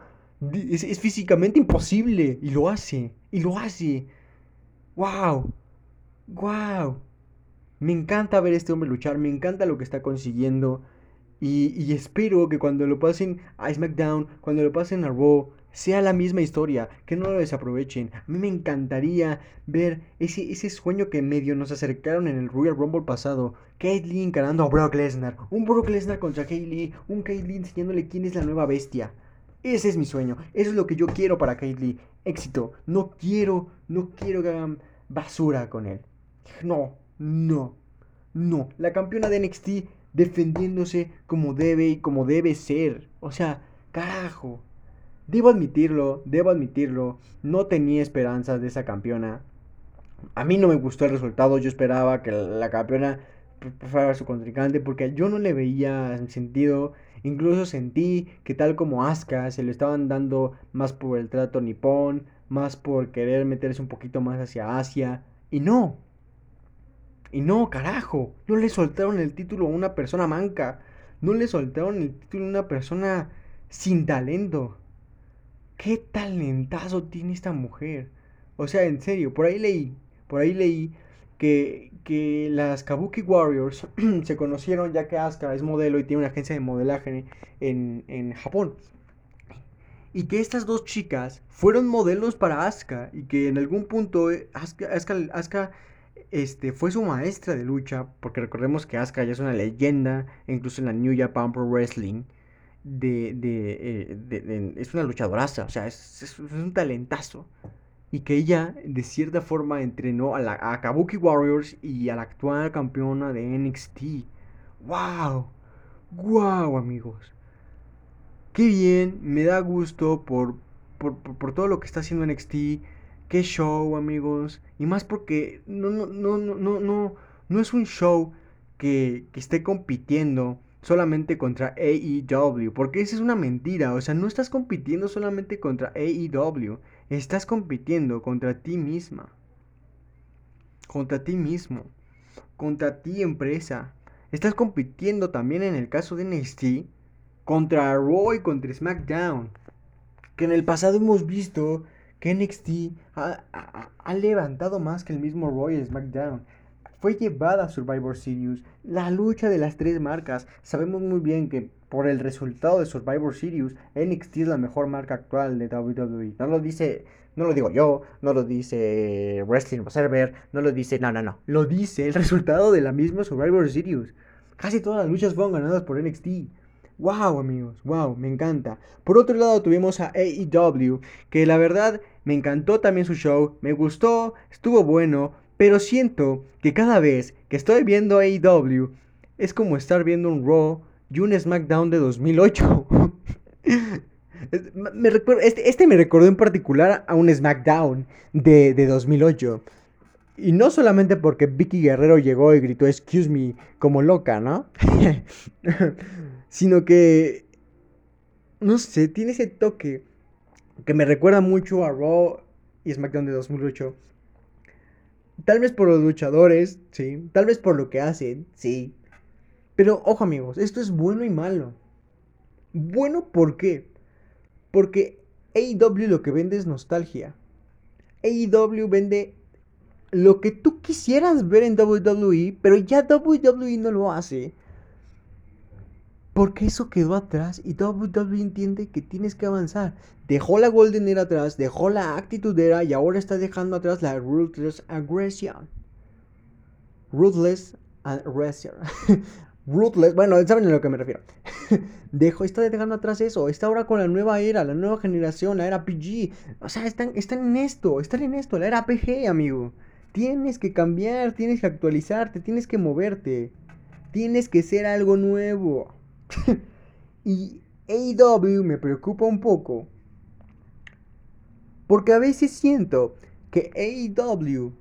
S1: Es, es, físicamente imposible. Y lo hace. Y lo hace. ¡Wow! ¡Wow! Me encanta ver a este hombre luchar. Me encanta lo que está consiguiendo. Y, espero que cuando lo pasen a SmackDown, cuando lo pasen a Raw, sea la misma historia, que no lo desaprovechen. A mí me encantaría ver ese, ese sueño que medio nos acercaron en el Royal Rumble pasado. Lee encarando a Brock Lesnar, un Brock Lesnar contra Kate Lee, un Kate Lee enseñándole quién es la nueva bestia. Ese es mi sueño, eso es lo que yo quiero para Kate Lee. Éxito, no quiero, no quiero que hagan basura con él. No, no, no. La campeona de NXT defendiéndose como debe y como debe ser. O sea, carajo. Debo admitirlo, debo admitirlo, no tenía esperanzas de esa campeona. A mí no me gustó el resultado, yo esperaba que la campeona fuera su contrincante porque yo no le veía sentido. Incluso sentí que tal como Asuka se le estaban dando más por el trato nipón, más por querer meterse un poquito más hacia Asia. Y no. Y no, carajo. No le soltaron el título a una persona manca. No le soltaron el título a una persona sin talento. ¿Qué talentazo tiene esta mujer? O sea, en serio, por ahí leí, por ahí leí que, que las Kabuki Warriors se conocieron ya que Asuka es modelo y tiene una agencia de modelaje en, en Japón. Y que estas dos chicas fueron modelos para Asuka y que en algún punto eh, Asuka, Asuka, este, fue su maestra de lucha, porque recordemos que Asuka ya es una leyenda, incluso en la New Japan Pro Wrestling de, eh, de, de, es una luchadoraza, o sea, es, es, un talentazo. Y que ella, de cierta forma, entrenó a, la, a Kabuki Warriors y a la actual campeona de NXT. ¡Wow! ¡Wow, amigos! ¡Qué bien! Me da gusto por, por, por, por todo lo que está haciendo NXT. ¡Qué show, amigos! Y más porque no, no, no, no, no, no es un show que, esté compitiendo solamente contra AEW, porque esa es una mentira, o sea, no estás compitiendo solamente contra AEW, estás compitiendo contra ti misma, contra ti mismo, contra ti empresa. Estás compitiendo también en el caso de NXT contra Raw y contra SmackDown. Que en el pasado hemos visto que NXT ha, levantado más que el mismo y SmackDown. Fue llevada a Survivor Series, la lucha de las tres marcas. Sabemos muy bien que por el resultado de Survivor Series, NXT es la mejor marca actual de WWE. No lo dice, no lo digo yo, no lo dice Wrestling Observer, no lo dice, no, no, no. Lo dice el resultado de la misma Survivor Series. Casi todas las luchas fueron ganadas por NXT. Wow, amigos, wow, me encanta. Por otro lado tuvimos a AEW, que la verdad me encantó también su show, me gustó, estuvo bueno, pero siento que cada vez que estoy viendo AEW es como estar viendo un Raw y un SmackDown de 2008. me este, este, me recordó en particular a un SmackDown de, de 2008. Y no solamente porque Vicky Guerrero llegó y gritó excuse me como loca, ¿no? sino que, no sé, tiene ese toque que me recuerda mucho a Raw y SmackDown de 2008. Tal vez por los luchadores, sí. Tal vez por lo que hacen, sí. Pero ojo amigos, esto es bueno y malo. Bueno, ¿por qué? Porque AEW lo que vende es nostalgia. AEW vende lo que tú quisieras ver en WWE, pero ya WWE no lo hace. Porque eso quedó atrás y WWE entiende que tienes que avanzar. Dejó la Golden Era atrás, dejó la Actitude Era y ahora está dejando atrás la Ruthless Aggression. Ruthless Aggression. Ruthless, bueno, saben a lo que me refiero. Dejó, está dejando atrás eso. Está ahora con la nueva era, la nueva generación, la era PG. O sea, están, están en esto, están en esto, la era PG, amigo. Tienes que cambiar, tienes que actualizarte, tienes que moverte. Tienes que ser algo nuevo. y AEW me preocupa un poco. Porque a veces siento que AEW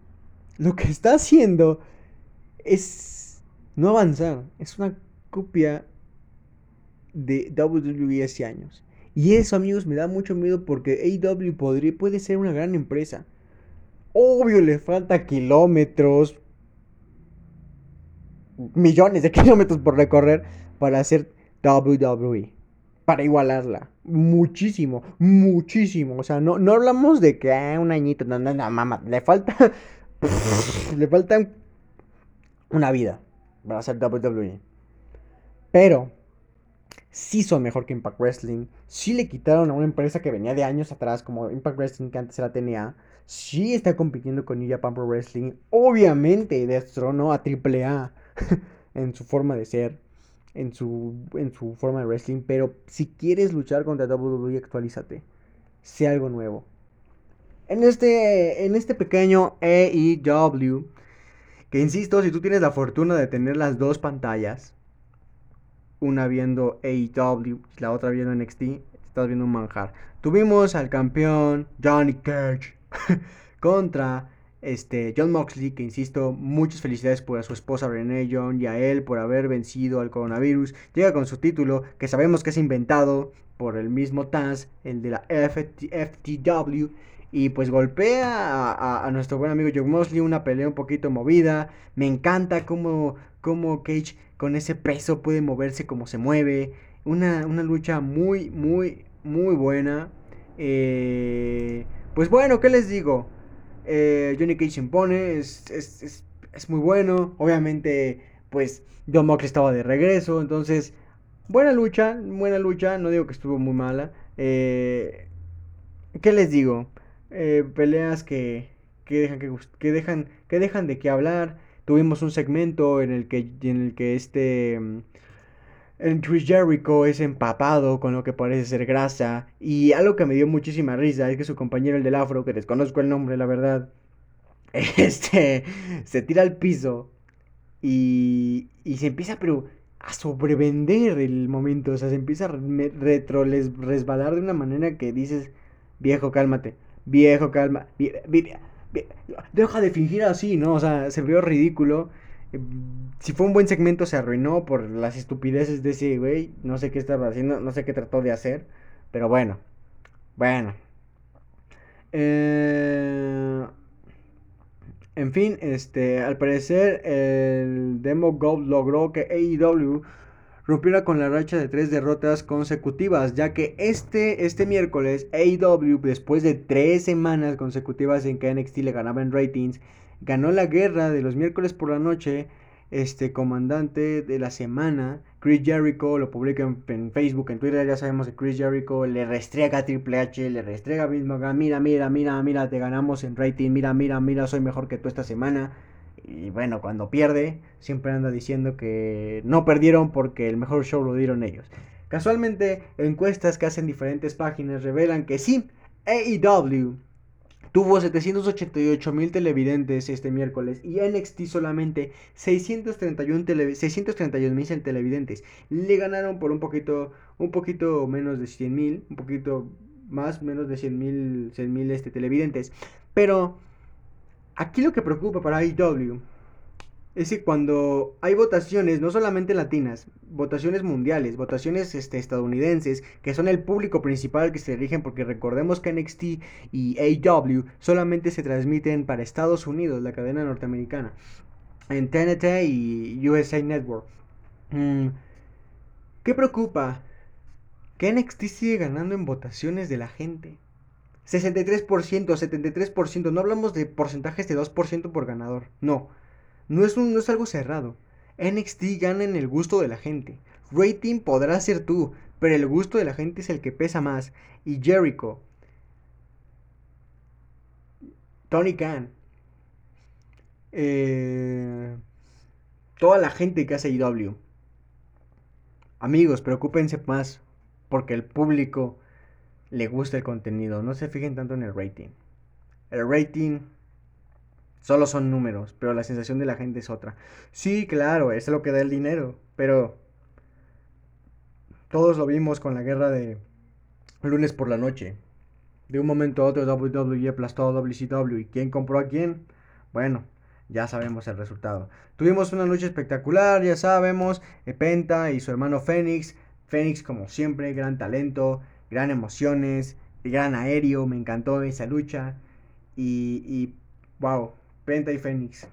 S1: lo que está haciendo es no avanzar. Es una copia de WWE hace años. Y eso, amigos, me da mucho miedo porque AEW podría, puede ser una gran empresa. Obvio, le falta kilómetros, millones de kilómetros por recorrer para hacer WWE. Para igualarla. Muchísimo, muchísimo. O sea, no, no hablamos de que ah, un añito, no, no, no, mamá. Le falta. le falta una vida para hacer WWE. Pero sí son mejor que Impact Wrestling. Sí le quitaron a una empresa que venía de años atrás, como Impact Wrestling, que antes era TNA. Sí está compitiendo con New Japan Pro Wrestling. Obviamente destronó a AAA en su forma de ser en su, en su forma de wrestling. Pero si quieres luchar contra WWE, actualízate. Sea algo nuevo. En este, en este pequeño AEW, que insisto, si tú tienes la fortuna de tener las dos pantallas, una viendo AEW y la otra viendo NXT, estás viendo un manjar. Tuvimos al campeón Johnny Cage contra este, John Moxley, que insisto, muchas felicidades por a su esposa Renee John y a él por haber vencido al coronavirus. Llega con su título, que sabemos que es inventado por el mismo Taz, el de la FTW. Y pues golpea a, nuestro buen amigo John Moxley, una pelea un poquito movida. Me encanta cómo, cómo Cage con ese peso puede moverse como se mueve. Una, una lucha muy, muy, muy buena. Eh, pues bueno, ¿qué les digo? Eh, Johnny Cage se impone, es, es, es, muy bueno. Obviamente, pues John Moxley estaba de regreso. Entonces, buena lucha, buena lucha. No digo que estuvo muy mala. Eh, ¿Qué les digo? Eh, peleas que, que, dejan, que, dejan, que dejan de qué hablar. Tuvimos un segmento en el que, en el que este... Chris Jericho es empapado con lo que parece ser grasa. Y algo que me dio muchísima risa es que su compañero, el del afro, que desconozco el nombre, la verdad, este, se tira al piso y, y se empieza pero, a sobrevender el momento. O sea, se empieza a retro resbalar de una manera que dices, viejo, cálmate, viejo, calma, deja de fingir así, ¿no? O sea, se vio ridículo. Em, si fue un buen segmento, se arruinó por las estupideces de ese güey. No sé qué estaba haciendo, no sé qué trató de hacer. Pero bueno, bueno. Eh, en fin, este, al parecer el Demo Gold logró que AEW rompiera con la racha de tres derrotas consecutivas, ya que este, este miércoles AEW, después de tres semanas consecutivas en que NXT le ganaba en ratings, ganó la guerra de los miércoles por la noche este comandante de la semana, Chris Jericho, lo publica en, Facebook, en Twitter, ya sabemos que Chris Jericho le restrega a Triple H, le restrega a Vince McMahon, mira, mira, mira, mira, te ganamos en rating, mira, mira, mira, soy mejor que tú esta semana. Y bueno, cuando pierde, siempre anda diciendo que no perdieron porque el mejor show lo dieron ellos. Casualmente, encuestas que hacen diferentes páginas revelan que sí, AEW Tuvo 788 mil televidentes este miércoles y NXT solamente 631 mil televidentes. Le ganaron por un poquito, un poquito menos de 100 mil, un poquito más, menos de 100 mil, 100 mil este, televidentes. Pero aquí lo que preocupa para IW es que cuando hay votaciones, no solamente latinas, votaciones mundiales, votaciones este, estadounidenses, que son el público principal que se rigen, porque recordemos que NXT y AW solamente se transmiten para Estados Unidos, la cadena norteamericana, en TNT y USA Network. Mm, ¿Qué preocupa? Que NXT sigue ganando en votaciones de la gente. 63%, 73%, no hablamos de porcentajes de 2% por ganador, no. No es, un, no es algo cerrado. NXT gana en el gusto de la gente. Rating podrá ser tú, pero el gusto de la gente es el que pesa más. Y Jericho, Tony Khan, eh, toda la gente que hace IW. Amigos, preocúpense más porque el público le gusta el contenido. No se fijen tanto en el rating. El rating Solo son números, pero la sensación de la gente es otra. Sí, claro, es lo que da el dinero, pero todos lo vimos con la guerra de lunes por la noche. De un momento a otro WWE aplastó a WCW. ¿Y quién compró a quién? Bueno, ya sabemos el resultado. Tuvimos una noche espectacular, ya sabemos. Penta y su hermano Fénix. Fénix, como siempre, gran talento, gran emociones, gran aéreo. Me encantó esa lucha. Y, y wow, Penta y Fénix,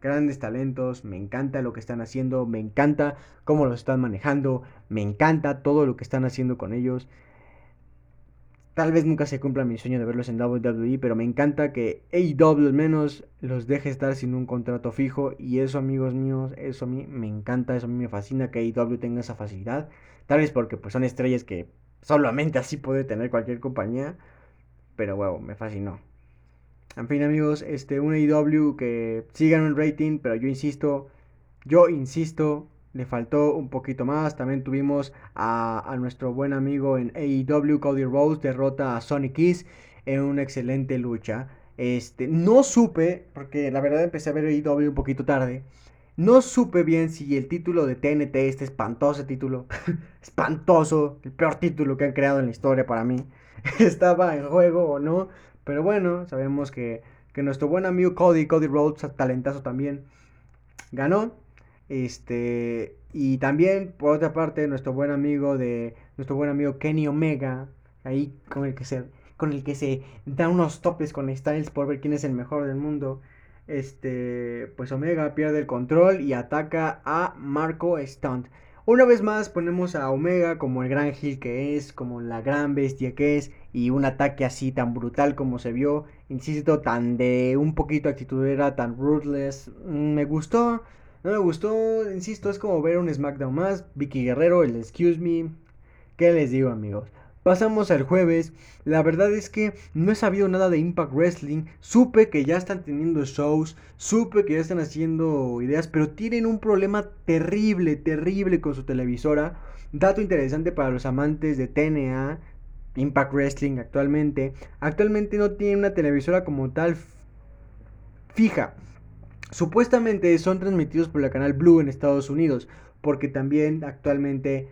S1: grandes talentos, me encanta lo que están haciendo, me encanta cómo los están manejando, me encanta todo lo que están haciendo con ellos. Tal vez nunca se cumpla mi sueño de verlos en WWE, pero me encanta que AEW al menos los deje estar sin un contrato fijo. Y eso, amigos míos, eso a mí me encanta, eso a mí me fascina que AEW tenga esa facilidad. Tal vez porque pues, son estrellas que solamente así puede tener cualquier compañía. Pero bueno, me fascinó. En fin, amigos, este, un AEW que sigan un rating, pero yo insisto, yo insisto, le faltó un poquito más. También tuvimos a, nuestro buen amigo en AEW, Cody Rose, derrota a Sonic Kiss en una excelente lucha. Este, no supe, porque la verdad empecé a ver AEW un poquito tarde. No supe bien si el título de TNT, este espantoso título, espantoso, el peor título que han creado en la historia para mí, estaba en juego o no. Pero bueno, sabemos que, nuestro buen amigo Cody, Cody Rhodes, talentazo también, ganó. Este, y también, por otra parte, nuestro buen amigo de, nuestro buen amigo Kenny Omega, ahí con el que se, con el que se da unos topes con Styles por ver quién es el mejor del mundo. Este, pues Omega pierde el control y ataca a Marco Stunt. Una vez más ponemos a Omega como el gran Gil que es, como la gran bestia que es, y un ataque así tan brutal como se vio, insisto, tan de un poquito actitudera, tan ruthless, mm, me gustó, no me gustó, insisto, es como ver un SmackDown más, Vicky Guerrero, el Excuse Me, ¿qué les digo amigos? Pasamos al jueves. La verdad es que no he sabido nada de Impact Wrestling. Supe que ya están teniendo shows. Supe que ya están haciendo ideas. Pero tienen un problema terrible, terrible con su televisora. Dato interesante para los amantes de TNA. Impact Wrestling actualmente. Actualmente no tiene una televisora como tal fija. Supuestamente son transmitidos por la canal Blue en Estados Unidos. Porque también actualmente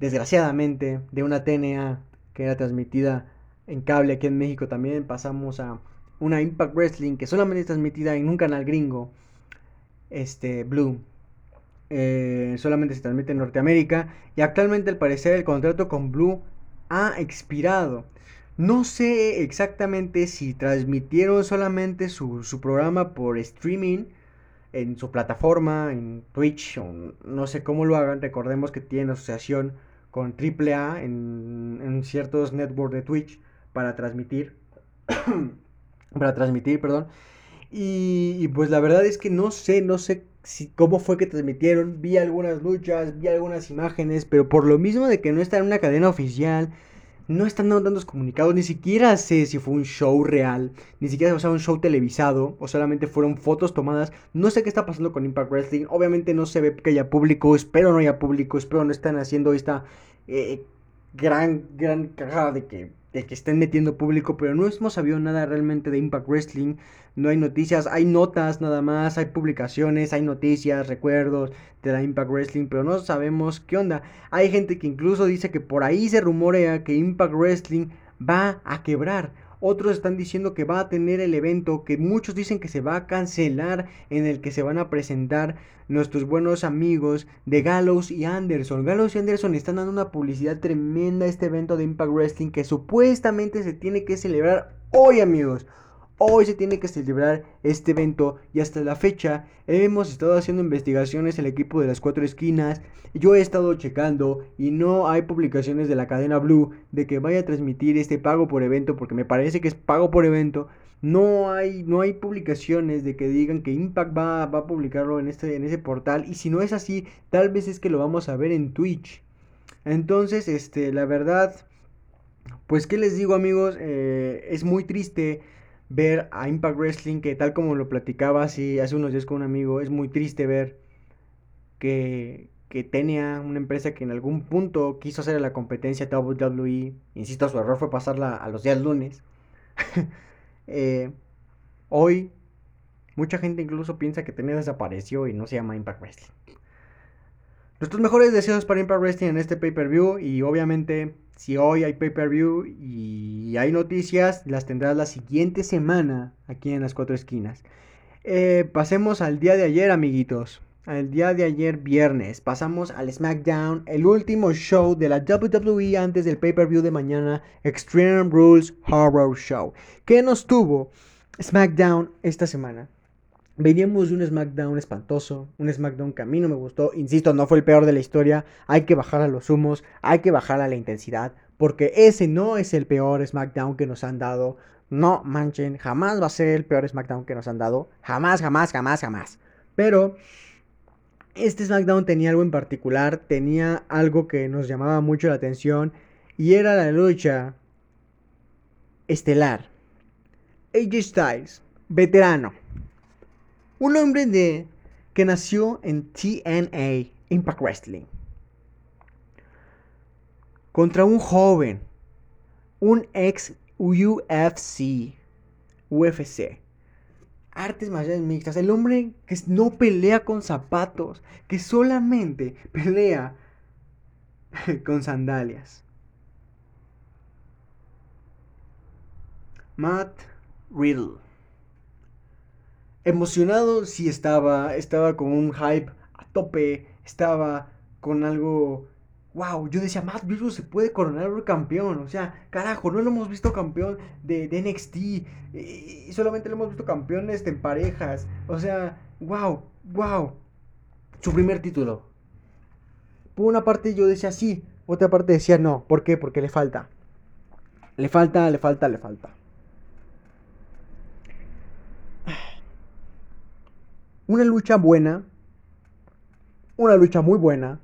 S1: desgraciadamente, de una TNA que era transmitida en cable aquí en México también, pasamos a una Impact Wrestling que solamente es transmitida en un canal gringo, este Blue. Eh, solamente se transmite en Norteamérica y actualmente al parecer el contrato con Blue ha expirado. No sé exactamente si transmitieron solamente su, su programa por streaming en su plataforma, en Twitch, o no sé cómo lo hagan. Recordemos que tienen asociación con AAA en, en ciertos networks de Twitch para transmitir. para transmitir, perdón. Y, pues la verdad es que no sé, no sé si, cómo fue que transmitieron. Vi algunas luchas, vi algunas imágenes, pero por lo mismo de que no está en una cadena oficial, no están dando tantos comunicados, ni siquiera sé si fue un show real, ni siquiera fue un show televisado, o solamente fueron fotos tomadas. No sé qué está pasando con Impact Wrestling. Obviamente no se ve que haya público, espero no haya público, espero no están haciendo esta eh, gran, gran cagada de que que estén metiendo público, pero no hemos sabido nada realmente de Impact Wrestling. No hay noticias, hay notas nada más, hay publicaciones, hay noticias, recuerdos de la Impact Wrestling, pero no sabemos qué onda. Hay gente que incluso dice que por ahí se rumorea que Impact Wrestling va a quebrar. Otros están diciendo que va a tener el evento que muchos dicen que se va a cancelar en el que se van a presentar nuestros buenos amigos de Gallows y Anderson. Gallows y Anderson están dando una publicidad tremenda a este evento de Impact Wrestling que supuestamente se tiene que celebrar hoy amigos. Hoy se tiene que celebrar este evento y hasta la fecha hemos estado haciendo investigaciones el equipo de las cuatro esquinas. Yo he estado checando y no hay publicaciones de la cadena Blue de que vaya a transmitir este pago por evento porque me parece que es pago por evento. No hay, no hay publicaciones de que digan que Impact va, a publicarlo en, este, en ese portal y si no es así, tal vez es que lo vamos a ver en Twitch. Entonces, este, la verdad, pues qué les digo amigos, eh, es muy triste ver a Impact Wrestling, que tal como lo platicaba así hace unos días con un amigo, es muy triste ver que, que tenía una empresa que en algún punto quiso hacer la competencia WWE, insisto, su error fue pasarla a los días lunes. Eh, hoy, mucha gente incluso piensa que tenía desapareció y no se llama Impact Wrestling. Nuestros mejores deseos para Impact Wrestling en este pay-per-view y obviamente si hoy hay pay-per-view y hay noticias, las tendrás la siguiente semana aquí en las cuatro esquinas. Eh, pasemos al día de ayer, amiguitos. Al día de ayer, viernes. Pasamos al SmackDown, el último show de la WWE antes del pay-per-view de mañana, Extreme Rules Horror Show. ¿Qué nos tuvo SmackDown esta semana? Veníamos de un SmackDown espantoso, un SmackDown que a mí no me gustó, insisto, no fue el peor de la historia, hay que bajar a los humos, hay que bajar a la intensidad, porque ese no es el peor SmackDown que nos han dado, no manchen, jamás va a ser el peor SmackDown que nos han dado, jamás, jamás, jamás, jamás. Pero este SmackDown tenía algo en particular, tenía algo que nos llamaba mucho la atención, y era la lucha estelar. AJ Styles, veterano un hombre de, que nació en TNA, Impact Wrestling. Contra un joven, un ex UFC, UFC. Artes marciales mixtas. El hombre que no pelea con zapatos, que solamente pelea con sandalias. Matt Riddle emocionado sí estaba, estaba con un hype a tope, estaba con algo, wow, yo decía, Matt Riddle se puede coronar un campeón, o sea, carajo, no lo hemos visto campeón de, NXT, y solamente lo hemos visto campeón en parejas, o sea, wow, wow, su primer título. Por una parte yo decía sí, otra parte decía no, ¿por qué? Porque le falta. Le falta, le falta, le falta. Una lucha buena. Una lucha muy buena.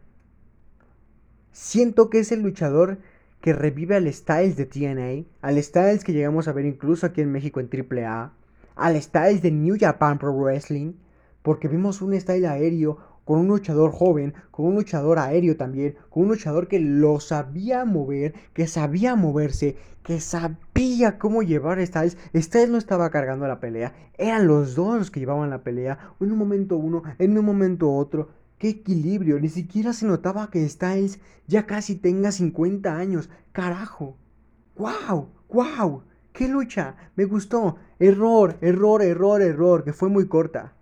S1: Siento que es el luchador que revive al Styles de TNA, al Styles que llegamos a ver incluso aquí en México en AAA, al Styles de New Japan Pro Wrestling, porque vimos un style aéreo con un luchador joven, con un luchador aéreo también, con un luchador que lo sabía mover, que sabía moverse, que sabía cómo llevar a Styles. Styles no estaba cargando la pelea, eran los dos los que llevaban la pelea, en un momento uno, en un momento otro. ¡Qué equilibrio! Ni siquiera se notaba que Styles ya casi tenga 50 años. ¡Carajo! ¡Wow! ¡Wow! ¡Qué lucha! Me gustó. Error, error, error, error, que fue muy corta.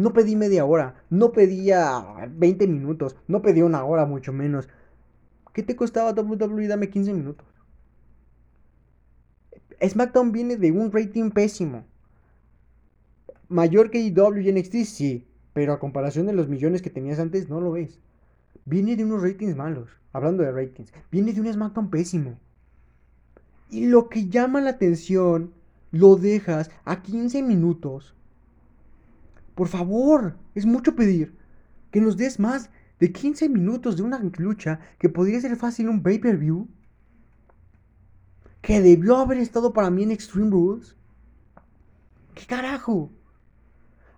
S1: No pedí media hora, no pedía 20 minutos, no pedí una hora mucho menos. ¿Qué te costaba WWE? Dame 15 minutos. SmackDown viene de un rating pésimo. Mayor que IW y NXT, sí. Pero a comparación de los millones que tenías antes, no lo es. Viene de unos ratings malos. Hablando de ratings. Viene de un SmackDown pésimo. Y lo que llama la atención, lo dejas a 15 minutos. Por favor, es mucho pedir. Que nos des más de 15 minutos de una lucha que podría ser fácil un pay-per-view. Que debió haber estado para mí en Extreme Rules. ¿Qué carajo?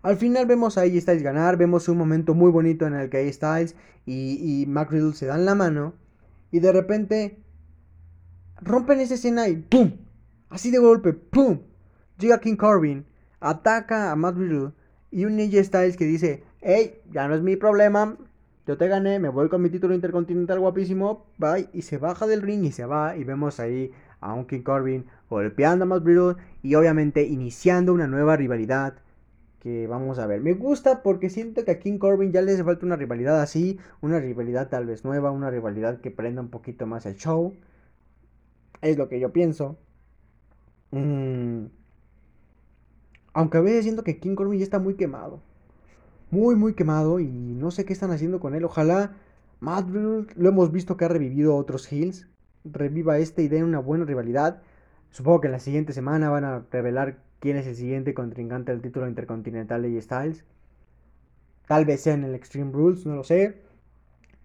S1: Al final vemos a AJ Styles ganar, vemos un momento muy bonito en el que AJ Styles y, y Mac Riddle se dan la mano. Y de repente rompen esa escena y ¡pum! Así de golpe, ¡pum! Llega King Corbin, ataca a Matt Riddle y un AJ Styles que dice, hey, ya no es mi problema, yo te gané, me voy con mi título intercontinental guapísimo, bye, y se baja del ring y se va y vemos ahí a un King Corbin golpeando a Matt Riddle y obviamente iniciando una nueva rivalidad que vamos a ver. Me gusta porque siento que a King Corbin ya le hace falta una rivalidad así, una rivalidad tal vez nueva, una rivalidad que prenda un poquito más el show. Es lo que yo pienso. Mm. Aunque a veces siento que King Corbin ya está muy quemado. Muy, muy quemado y no sé qué están haciendo con él. Ojalá Matt lo hemos visto que ha revivido otros Hills. Reviva este y dé una buena rivalidad. Supongo que en la siguiente semana van a revelar quién es el siguiente contrincante del título intercontinental de Styles. Tal vez sea en el Extreme Rules, no lo sé.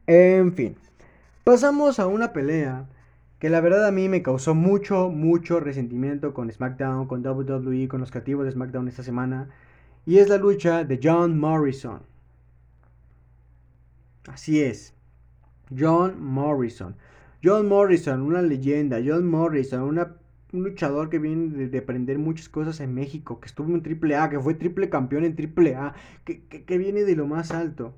S1: En fin, pasamos a una pelea que la verdad a mí me causó mucho, mucho resentimiento con SmackDown, con WWE, con los creativos de SmackDown esta semana. Y es la lucha de John Morrison. Así es. John Morrison. John Morrison, una leyenda. John Morrison, un luchador que viene de, aprender muchas cosas en México, que estuvo en AAA, que fue triple campeón en AAA, que, que, que viene de lo más alto.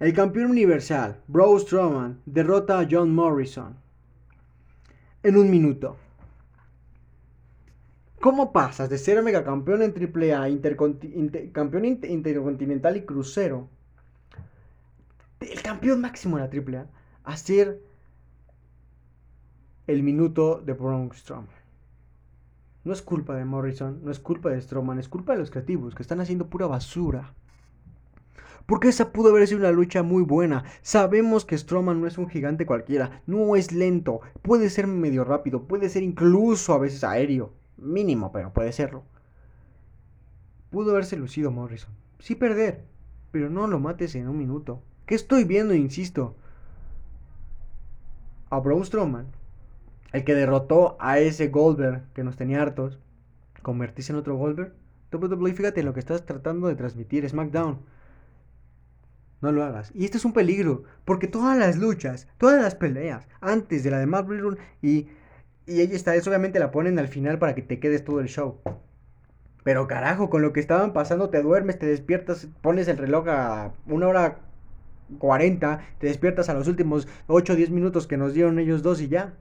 S1: El campeón universal, Braun Strowman, derrota a John Morrison en un minuto. ¿Cómo pasas de ser megacampeón en AAA, campeón intercontinental y crucero, el campeón máximo de la AAA, a ser el minuto de Braun Strowman. No es culpa de Morrison, no es culpa de Strowman, es culpa de los creativos que están haciendo pura basura. Porque esa pudo haber sido una lucha muy buena. Sabemos que Strowman no es un gigante cualquiera, no es lento, puede ser medio rápido, puede ser incluso a veces aéreo. Mínimo, pero puede serlo. Pudo haberse lucido Morrison. Sí perder, pero no lo mates en un minuto. ¿Qué estoy viendo, insisto? A Braun Strowman, el que derrotó a ese Goldberg que nos tenía hartos, convertirse en otro Goldberg. WWE, fíjate lo que estás tratando de transmitir, SmackDown. No lo hagas. Y este es un peligro, porque todas las luchas, todas las peleas, antes de la de Matt Riddle y, y ella está, eso obviamente la ponen al final para que te quedes todo el show. Pero carajo, con lo que estaban pasando, te duermes, te despiertas, pones el reloj a una hora 40, te despiertas a los últimos 8 o 10 minutos que nos dieron ellos dos y ya.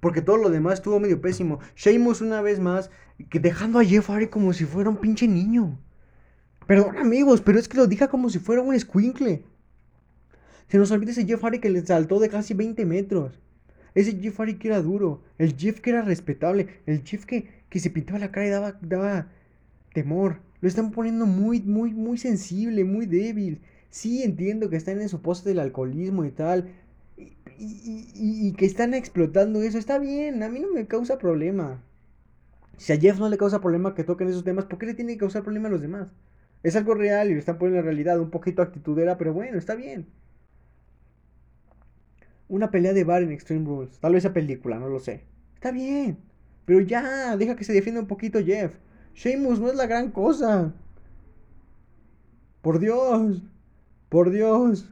S1: Porque todo lo demás estuvo medio pésimo. Sheamus una vez más, que dejando a Jeff Hardy como si fuera un pinche niño. Perdón amigos, pero es que lo deja como si fuera un squinkle. Se nos olvida ese Jeff Hardy que le saltó de casi 20 metros. Ese Jeff Hardy que era duro. El Jeff que era respetable. El Jeff que, que se pintaba la cara y daba, daba temor. Lo están poniendo muy, muy, muy sensible, muy débil. Sí, entiendo que están en su poste del alcoholismo y tal. Y, que están explotando eso. Está bien, a mí no me causa problema. Si a Jeff no le causa problema que toquen esos temas, ¿por qué le tiene que causar problema a los demás? Es algo real y lo están poniendo en realidad, un poquito actitudera, pero bueno, está bien. Una pelea de bar en Extreme Rules. Tal vez esa película, no lo sé. Está bien. Pero ya, deja que se defienda un poquito Jeff. Sheamus no es la gran cosa. Por Dios. Por Dios.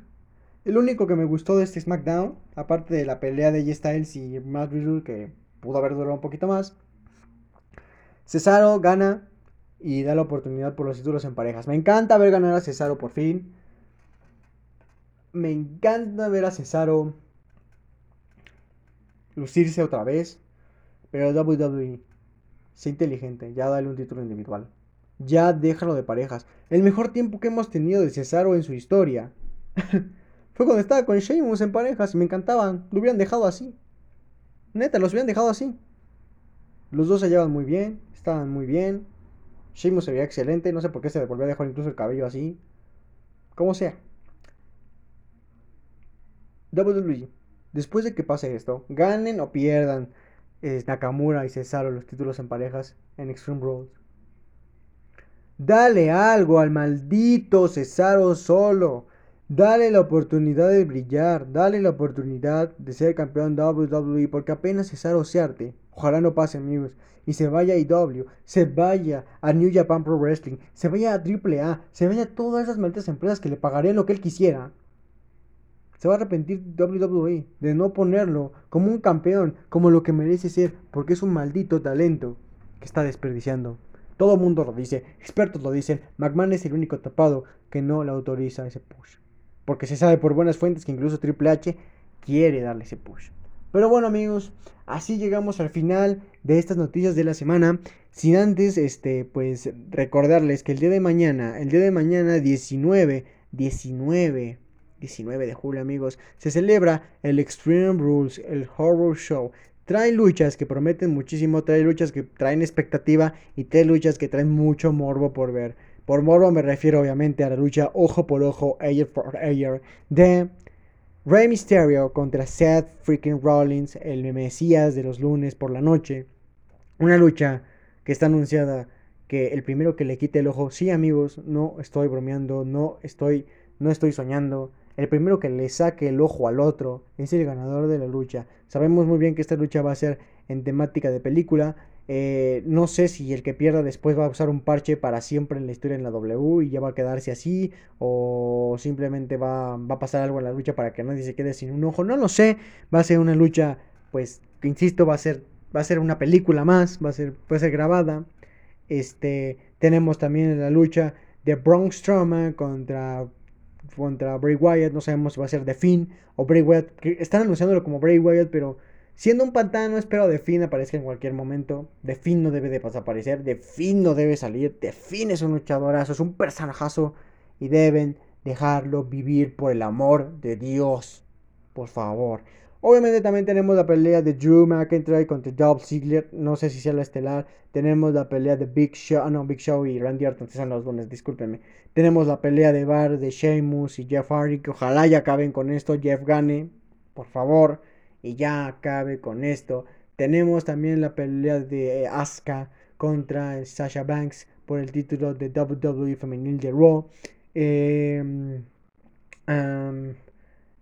S1: El único que me gustó de este SmackDown, aparte de la pelea de J Styles y Matt Riddle, que pudo haber durado un poquito más, Cesaro gana y da la oportunidad por los títulos en parejas. Me encanta ver ganar a Cesaro por fin. Me encanta ver a Cesaro lucirse otra vez. Pero WWE, sé inteligente, ya dale un título individual. Ya déjalo de parejas. El mejor tiempo que hemos tenido de Cesaro en su historia Fue cuando estaba con Sheamus en parejas y me encantaban. Lo hubieran dejado así. Neta, los hubieran dejado así. Los dos se llevan muy bien, estaban muy bien. Sheamus se veía excelente, no sé por qué se volvió a dejar incluso el cabello así. Como sea. WWE, después de que pase esto, ganen o pierdan eh, Nakamura y Cesaro los títulos en parejas en Extreme Rules. Dale algo al maldito Cesaro solo. Dale la oportunidad de brillar. Dale la oportunidad de ser campeón WWE. Porque apenas Cesaro se arte. Ojalá no pase, amigos. Y se vaya a IW. Se vaya a New Japan Pro Wrestling. Se vaya a AAA. Se vaya a todas esas malditas empresas que le pagarían lo que él quisiera. Se va a arrepentir WWE de no ponerlo como un campeón, como lo que merece ser, porque es un maldito talento que está desperdiciando. Todo el mundo lo dice, expertos lo dicen, McMahon es el único tapado que no le autoriza ese push. Porque se sabe por buenas fuentes que incluso Triple H quiere darle ese push. Pero bueno amigos, así llegamos al final de estas noticias de la semana. Sin antes, este, pues recordarles que el día de mañana, el día de mañana 19, 19 19 de julio, amigos, se celebra el Extreme Rules, el Horror Show. Trae luchas que prometen muchísimo, trae luchas que traen expectativa y trae luchas que traen mucho morbo por ver. Por morbo me refiero obviamente a la lucha ojo por ojo, air for air de Rey Mysterio contra Seth freaking Rollins, el Mesías de los lunes por la noche. Una lucha que está anunciada que el primero que le quite el ojo, sí amigos, no estoy bromeando, no estoy, no estoy soñando. El primero que le saque el ojo al otro es el ganador de la lucha. Sabemos muy bien que esta lucha va a ser en temática de película. Eh, no sé si el que pierda después va a usar un parche para siempre en la historia en la W y ya va a quedarse así. O simplemente va, va a pasar algo en la lucha para que nadie se quede sin un ojo. No lo sé. Va a ser una lucha, pues, que insisto, va a ser, va a ser una película más. Va a ser, puede ser grabada. Este, tenemos también la lucha de Braun Strowman contra contra Bray Wyatt. No sabemos si va a ser The Finn o Bray Wyatt. están anunciándolo como Bray Wyatt, pero siendo un pantano, espero The Finn aparezca en cualquier momento. The Finn no debe de desaparecer. The Finn no debe salir. The Finn es un luchadorazo, es un personajazo. Y deben dejarlo vivir por el amor de Dios. Por favor. Obviamente también tenemos la pelea de Drew McIntyre contra Dolph Ziggler. No sé si sea la estelar. Tenemos la pelea de Big Show. Ah, no, Big Show y Randy Orton son los lunes, discúlpenme. Tenemos la pelea de Bar de Sheamus y Jeff Hardy. Que ojalá ya acaben con esto. Jeff gane, por favor. Y ya acabe con esto. Tenemos también la pelea de Asuka contra Sasha Banks por el título de WWE Femenil de Raw. Eh,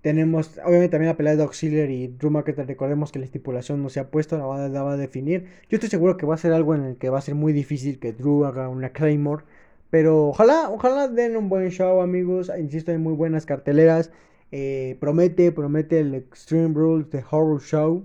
S1: tenemos, obviamente, también la pelea de Auxiliary y Drew McIntyre. Recordemos que la estipulación no se ha puesto, la va, a definir. Yo estoy seguro que va a ser algo en el que va a ser muy difícil que Drew haga una Claymore. Pero ojalá, ojalá den un buen show, amigos. Insisto, hay muy buenas carteleras. Eh, promete, promete el Extreme Rules de Horror Show.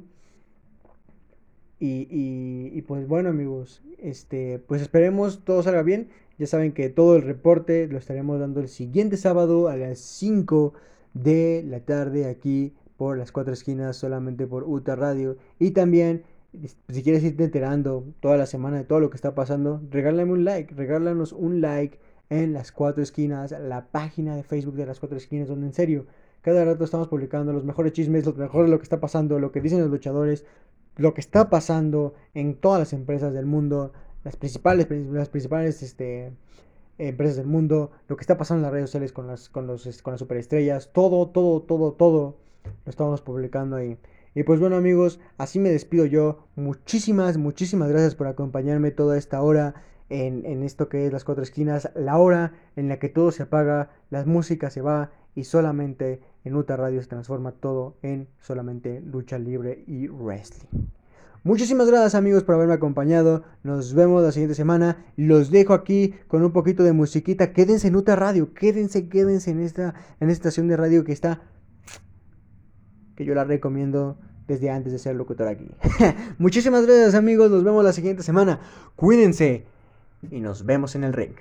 S1: Y, y, pues bueno, amigos, este, pues esperemos todo salga bien. Ya saben que todo el reporte lo estaremos dando el siguiente sábado a las 5 de la tarde aquí por las cuatro esquinas solamente por UTA Radio y también si quieres irte enterando toda la semana de todo lo que está pasando regálame un like regálanos un like en las cuatro esquinas la página de Facebook de las cuatro esquinas donde en serio cada rato estamos publicando los mejores chismes lo mejor de lo que está pasando lo que dicen los luchadores lo que está pasando en todas las empresas del mundo las principales las principales este empresas del mundo, lo que está pasando en las redes sociales con las, con los, con las superestrellas, todo, todo, todo, todo lo estamos publicando ahí. Y pues bueno amigos, así me despido yo. Muchísimas, muchísimas gracias por acompañarme toda esta hora en, en, esto que es las cuatro esquinas, la hora en la que todo se apaga, la música se va y solamente en Uta Radio se transforma todo en solamente lucha libre y wrestling. Muchísimas gracias amigos por haberme acompañado. Nos vemos la siguiente semana. Los dejo aquí con un poquito de musiquita. Quédense en Uta Radio. Quédense, quédense en esta, en esta estación de radio que está... Que yo la recomiendo desde antes de ser locutor aquí. Muchísimas gracias amigos. Nos vemos la siguiente semana. Cuídense. Y nos vemos en el ring.